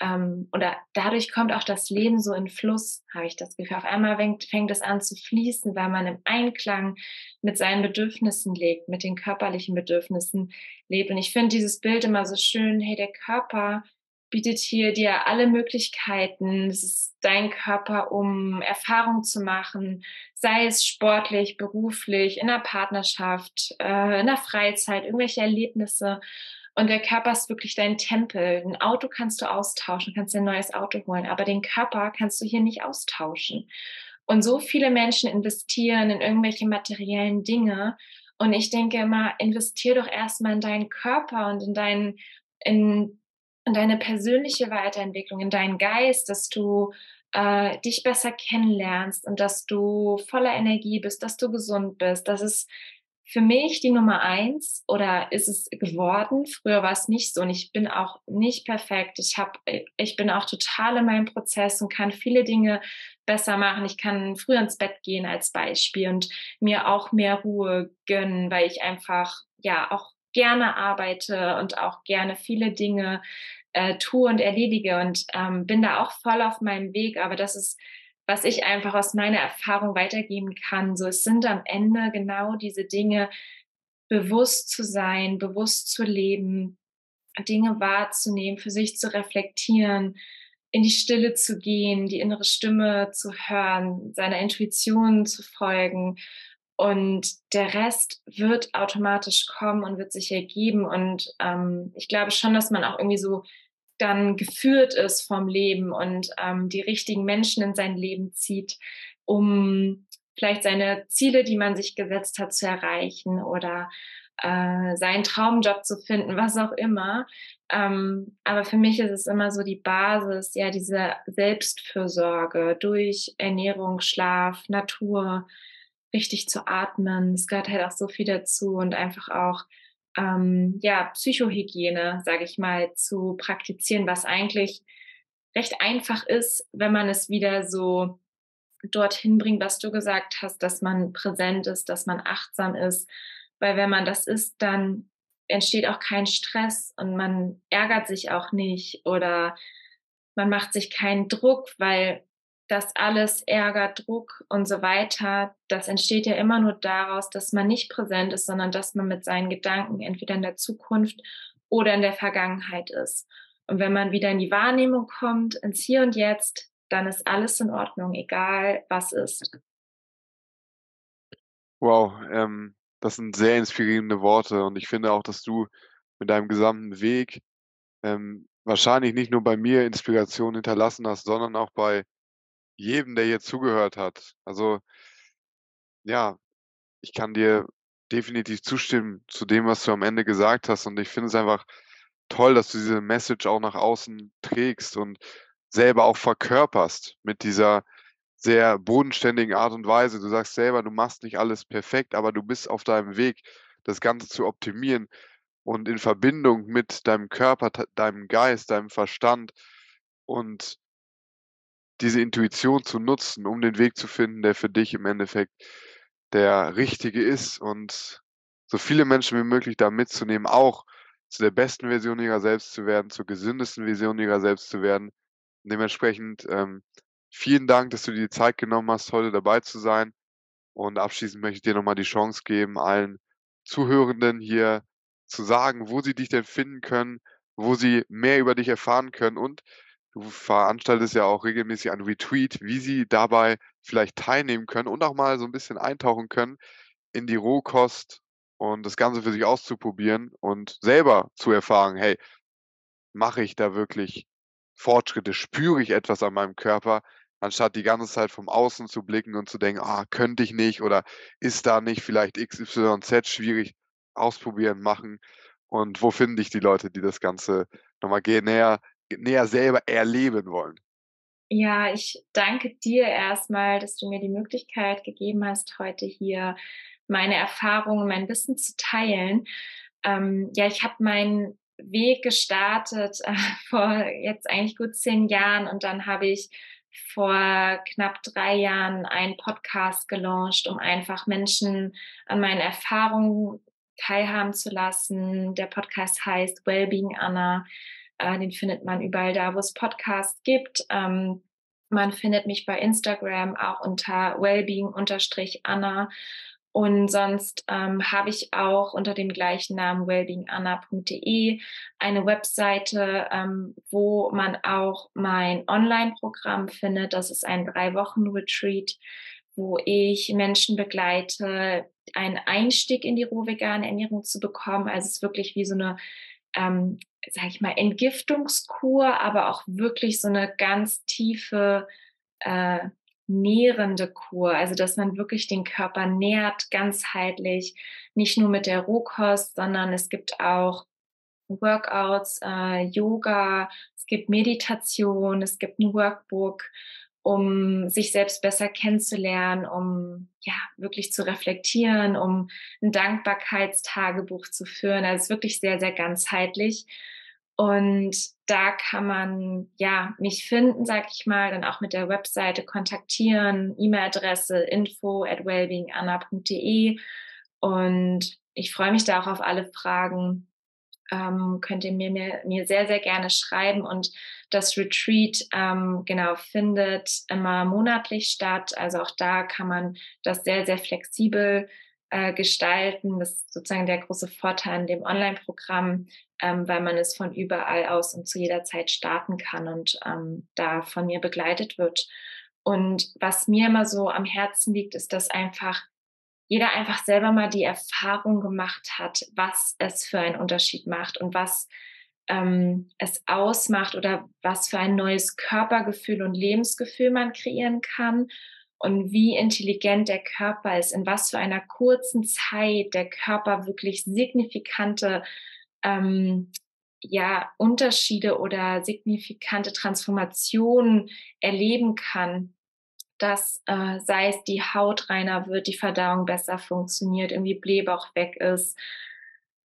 ähm, oder dadurch kommt auch das Leben so in Fluss, habe ich das Gefühl. Auf einmal fängt, fängt es an zu fließen, weil man im Einklang mit seinen Bedürfnissen lebt, mit den körperlichen Bedürfnissen lebt. Und ich finde dieses Bild immer so schön, hey, der Körper bietet hier dir alle Möglichkeiten. Es ist dein Körper, um Erfahrung zu machen, sei es sportlich, beruflich, in der Partnerschaft, äh, in der Freizeit, irgendwelche Erlebnisse. Und der Körper ist wirklich dein Tempel. Ein Auto kannst du austauschen, kannst dir ein neues Auto holen, aber den Körper kannst du hier nicht austauschen. Und so viele Menschen investieren in irgendwelche materiellen Dinge. Und ich denke immer, investier doch erstmal in deinen Körper und in deinen, in, in deine persönliche Weiterentwicklung, in deinen Geist, dass du äh, dich besser kennenlernst und dass du voller Energie bist, dass du gesund bist. Das ist für mich die Nummer eins oder ist es geworden? Früher war es nicht so und ich bin auch nicht perfekt. Ich habe, ich bin auch total in meinem Prozess und kann viele Dinge besser machen. Ich kann früher ins Bett gehen als Beispiel und mir auch mehr Ruhe gönnen, weil ich einfach ja auch gerne arbeite und auch gerne viele Dinge äh, tue und erledige und ähm, bin da auch voll auf meinem Weg. Aber das ist was ich einfach aus meiner Erfahrung weitergeben kann. So, es sind am Ende genau diese Dinge, bewusst zu sein, bewusst zu leben, Dinge wahrzunehmen, für sich zu reflektieren, in die Stille zu gehen, die innere Stimme zu hören, seiner Intuition zu folgen. Und der Rest wird automatisch kommen und wird sich ergeben. Und ähm, ich glaube schon, dass man auch irgendwie so dann geführt ist vom Leben und ähm, die richtigen Menschen in sein Leben zieht, um vielleicht seine Ziele, die man sich gesetzt hat, zu erreichen oder äh, seinen Traumjob zu finden, was auch immer. Ähm, aber für mich ist es immer so die Basis, ja, diese Selbstfürsorge durch Ernährung, Schlaf, Natur, richtig zu atmen. Es gehört halt auch so viel dazu und einfach auch ähm, ja, Psychohygiene, sage ich mal, zu praktizieren, was eigentlich recht einfach ist, wenn man es wieder so dorthin bringt, was du gesagt hast, dass man präsent ist, dass man achtsam ist. Weil wenn man das ist, dann entsteht auch kein Stress und man ärgert sich auch nicht oder man macht sich keinen Druck, weil das alles Ärger, Druck und so weiter, das entsteht ja immer nur daraus, dass man nicht präsent ist, sondern dass man mit seinen Gedanken entweder in der Zukunft oder in der Vergangenheit ist. Und wenn man wieder in die Wahrnehmung kommt, ins Hier und Jetzt, dann ist alles in Ordnung, egal was ist. Wow, ähm, das sind sehr inspirierende Worte und ich finde auch, dass du mit deinem gesamten Weg ähm, wahrscheinlich nicht nur bei mir Inspiration hinterlassen hast, sondern auch bei jedem, der hier zugehört hat. Also ja, ich kann dir definitiv zustimmen zu dem, was du am Ende gesagt hast. Und ich finde es einfach toll, dass du diese Message auch nach außen trägst und selber auch verkörperst mit dieser sehr bodenständigen Art und Weise. Du sagst selber, du machst nicht alles perfekt, aber du bist auf deinem Weg, das Ganze zu optimieren und in Verbindung mit deinem Körper, deinem Geist, deinem Verstand und diese Intuition zu nutzen, um den Weg zu finden, der für dich im Endeffekt der richtige ist und so viele Menschen wie möglich da mitzunehmen, auch zu der besten Version ihrer selbst zu werden, zur gesündesten Version ihrer selbst zu werden. Und dementsprechend ähm, vielen Dank, dass du dir die Zeit genommen hast, heute dabei zu sein. Und abschließend möchte ich dir nochmal die Chance geben, allen Zuhörenden hier zu sagen, wo sie dich denn finden können, wo sie mehr über dich erfahren können und du veranstaltest ja auch regelmäßig ein Retreat, wie sie dabei vielleicht teilnehmen können und auch mal so 'n bisschen eintauchen können in die Rohkost und das Ganze für sich auszuprobieren und selber zu erfahren: „Hey, mache ich da wirklich Fortschritte? Spüre ich etwas an meinem Körper?“ Anstatt die ganze Zeit vom Außen zu blicken und zu denken: „Ah, könnte ich nicht oder ist da nicht vielleicht XYZ schwierig?“ Ausprobieren, machen. Und wo finden dich die Leute, die das Ganze noch mal ge näher näher selber erleben wollen? Ja, ich danke dir erst mal, dass du mir die Möglichkeit gegeben hast, heute hier meine Erfahrungen, mein Wissen zu teilen. Ähm, ja, ich habe meinen Weg gestartet, äh, <laughs> vor jetzt eigentlich gut 10 Jahren und dann habe ich vor knapp 3 Jahren einen Podcast gelauncht, um einfach Menschen an meinen Erfahrungen teilhaben zu lassen. Der Podcast heißt Wellbeing Anna. Äh, den findet man überall da, wo es Podcasts gibt. Ähm, man findet mich bei Instagram auch unter wellbeing_anna. Und sonst, ähm, habe ich auch unter dem gleichen Namen wellbeinganna.de eine Webseite, ähm, wo man auch mein Onlineprogramm findet. Das ist ein 3-Wochen-Retreat, wo ich Menschen begleite, einen Einstieg in die rohvegane Ernährung zu bekommen. Also, es ist wirklich wie so 'ne, ähm, sage ich mal, Entgiftungskur, aber auch wirklich so 'ne ganz tiefe, äh, nährende Kur. Also, dass man wirklich den Körper nährt, ganzheitlich, nicht nur mit der Rohkost, sondern es gibt auch Workouts, äh, Yoga, es gibt Meditation, es gibt 'n Workbook, um sich selbst besser kennenzulernen, um, ja, wirklich zu reflektieren, um 'n Dankbarkeitstagebuch zu führen. Also, es ist wirklich sehr, sehr ganzheitlich. Und da kann man, ja, mich finden, sage ich mal, dann auch mit der Webseite kontaktieren, E-Mail-Adresse info@wellbeinganna.de. Und ich freue mich da auch auf alle Fragen. Ähm, könnt ihr mir mir mir sehr, sehr gerne schreiben und das Retreat, ähm, genau, findet immer monatlich statt. Also, auch da kann man das sehr, sehr flexibel, äh, gestalten. Das ist sozusagen der große Vorteil an dem Onlineprogramm, ähm, weil man es von überall aus und zu jeder Zeit starten kann und, ähm, da von mir begleitet wird. Und was mir immer so am Herzen liegt, ist, dass einfach jeder einfach selber mal die Erfahrung gemacht hat, was es für einen Unterschied macht und was, ähm, es ausmacht oder was für ein neues Körpergefühl und Lebensgefühl man kreieren kann und wie intelligent der Körper ist, in was für einer kurzen Zeit der Körper wirklich signifikante, ähm, ja, Unterschiede oder signifikante Transformationen erleben kann, dass, äh, sei es die Haut reiner wird, die Verdauung besser funktioniert, irgendwie Blähbauch weg ist,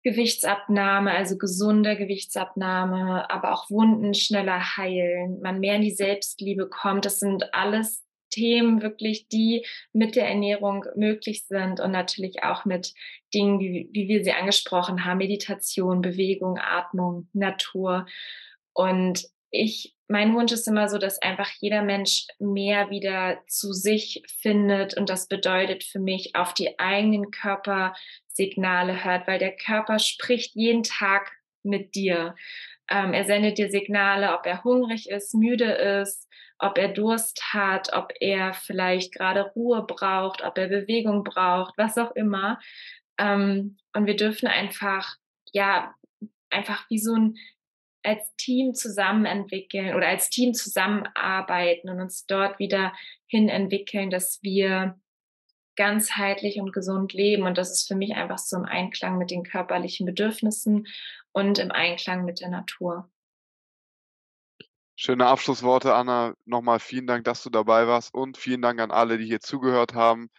Gewichtsabnahme, also gesunde Gewichtsabnahme, aber auch Wunden schneller heilen, man mehr in die Selbstliebe kommt. Das sind alles Themen wirklich, die mit der Ernährung möglich sind und natürlich auch mit Dingen, wie wie wir sie angesprochen haben, Meditation, Bewegung, Atmung, Natur. Und ich mein Wunsch ist immer so, dass einfach jeder Mensch mehr wieder zu sich findet und das bedeutet für mich, auf die eigenen Körpersignale hört, weil der Körper spricht jeden Tag mit dir. Ähm, er sendet dir Signale, ob er hungrig ist, müde ist, ob er Durst hat, ob er vielleicht grade Ruhe braucht, ob er Bewegung braucht, was auch immer. Ähm, und wir dürfen einfach, ja, einfach wie so 'n als Team zusammen entwickeln oder als Team zusammenarbeiten und uns dort wieder hin entwickeln, dass wir ganzheitlich und gesund leben. Und das ist für mich einfach so im Einklang mit den körperlichen Bedürfnissen und im Einklang mit der Natur. Schöne Abschlussworte, Anna. Noch mal vielen Dank, dass du dabei warst und vielen Dank an alle, die hier zugehört haben.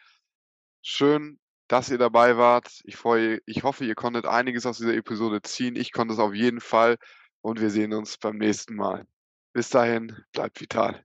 Schön, dass ihr dabei wart. Ich freue ich hoffe, ihr konntet einiges aus dieser Episode ziehen. Ich konnte es auf jeden Fall und wir sehen uns beim nächsten Mal. Bis dahin, bleibt vital.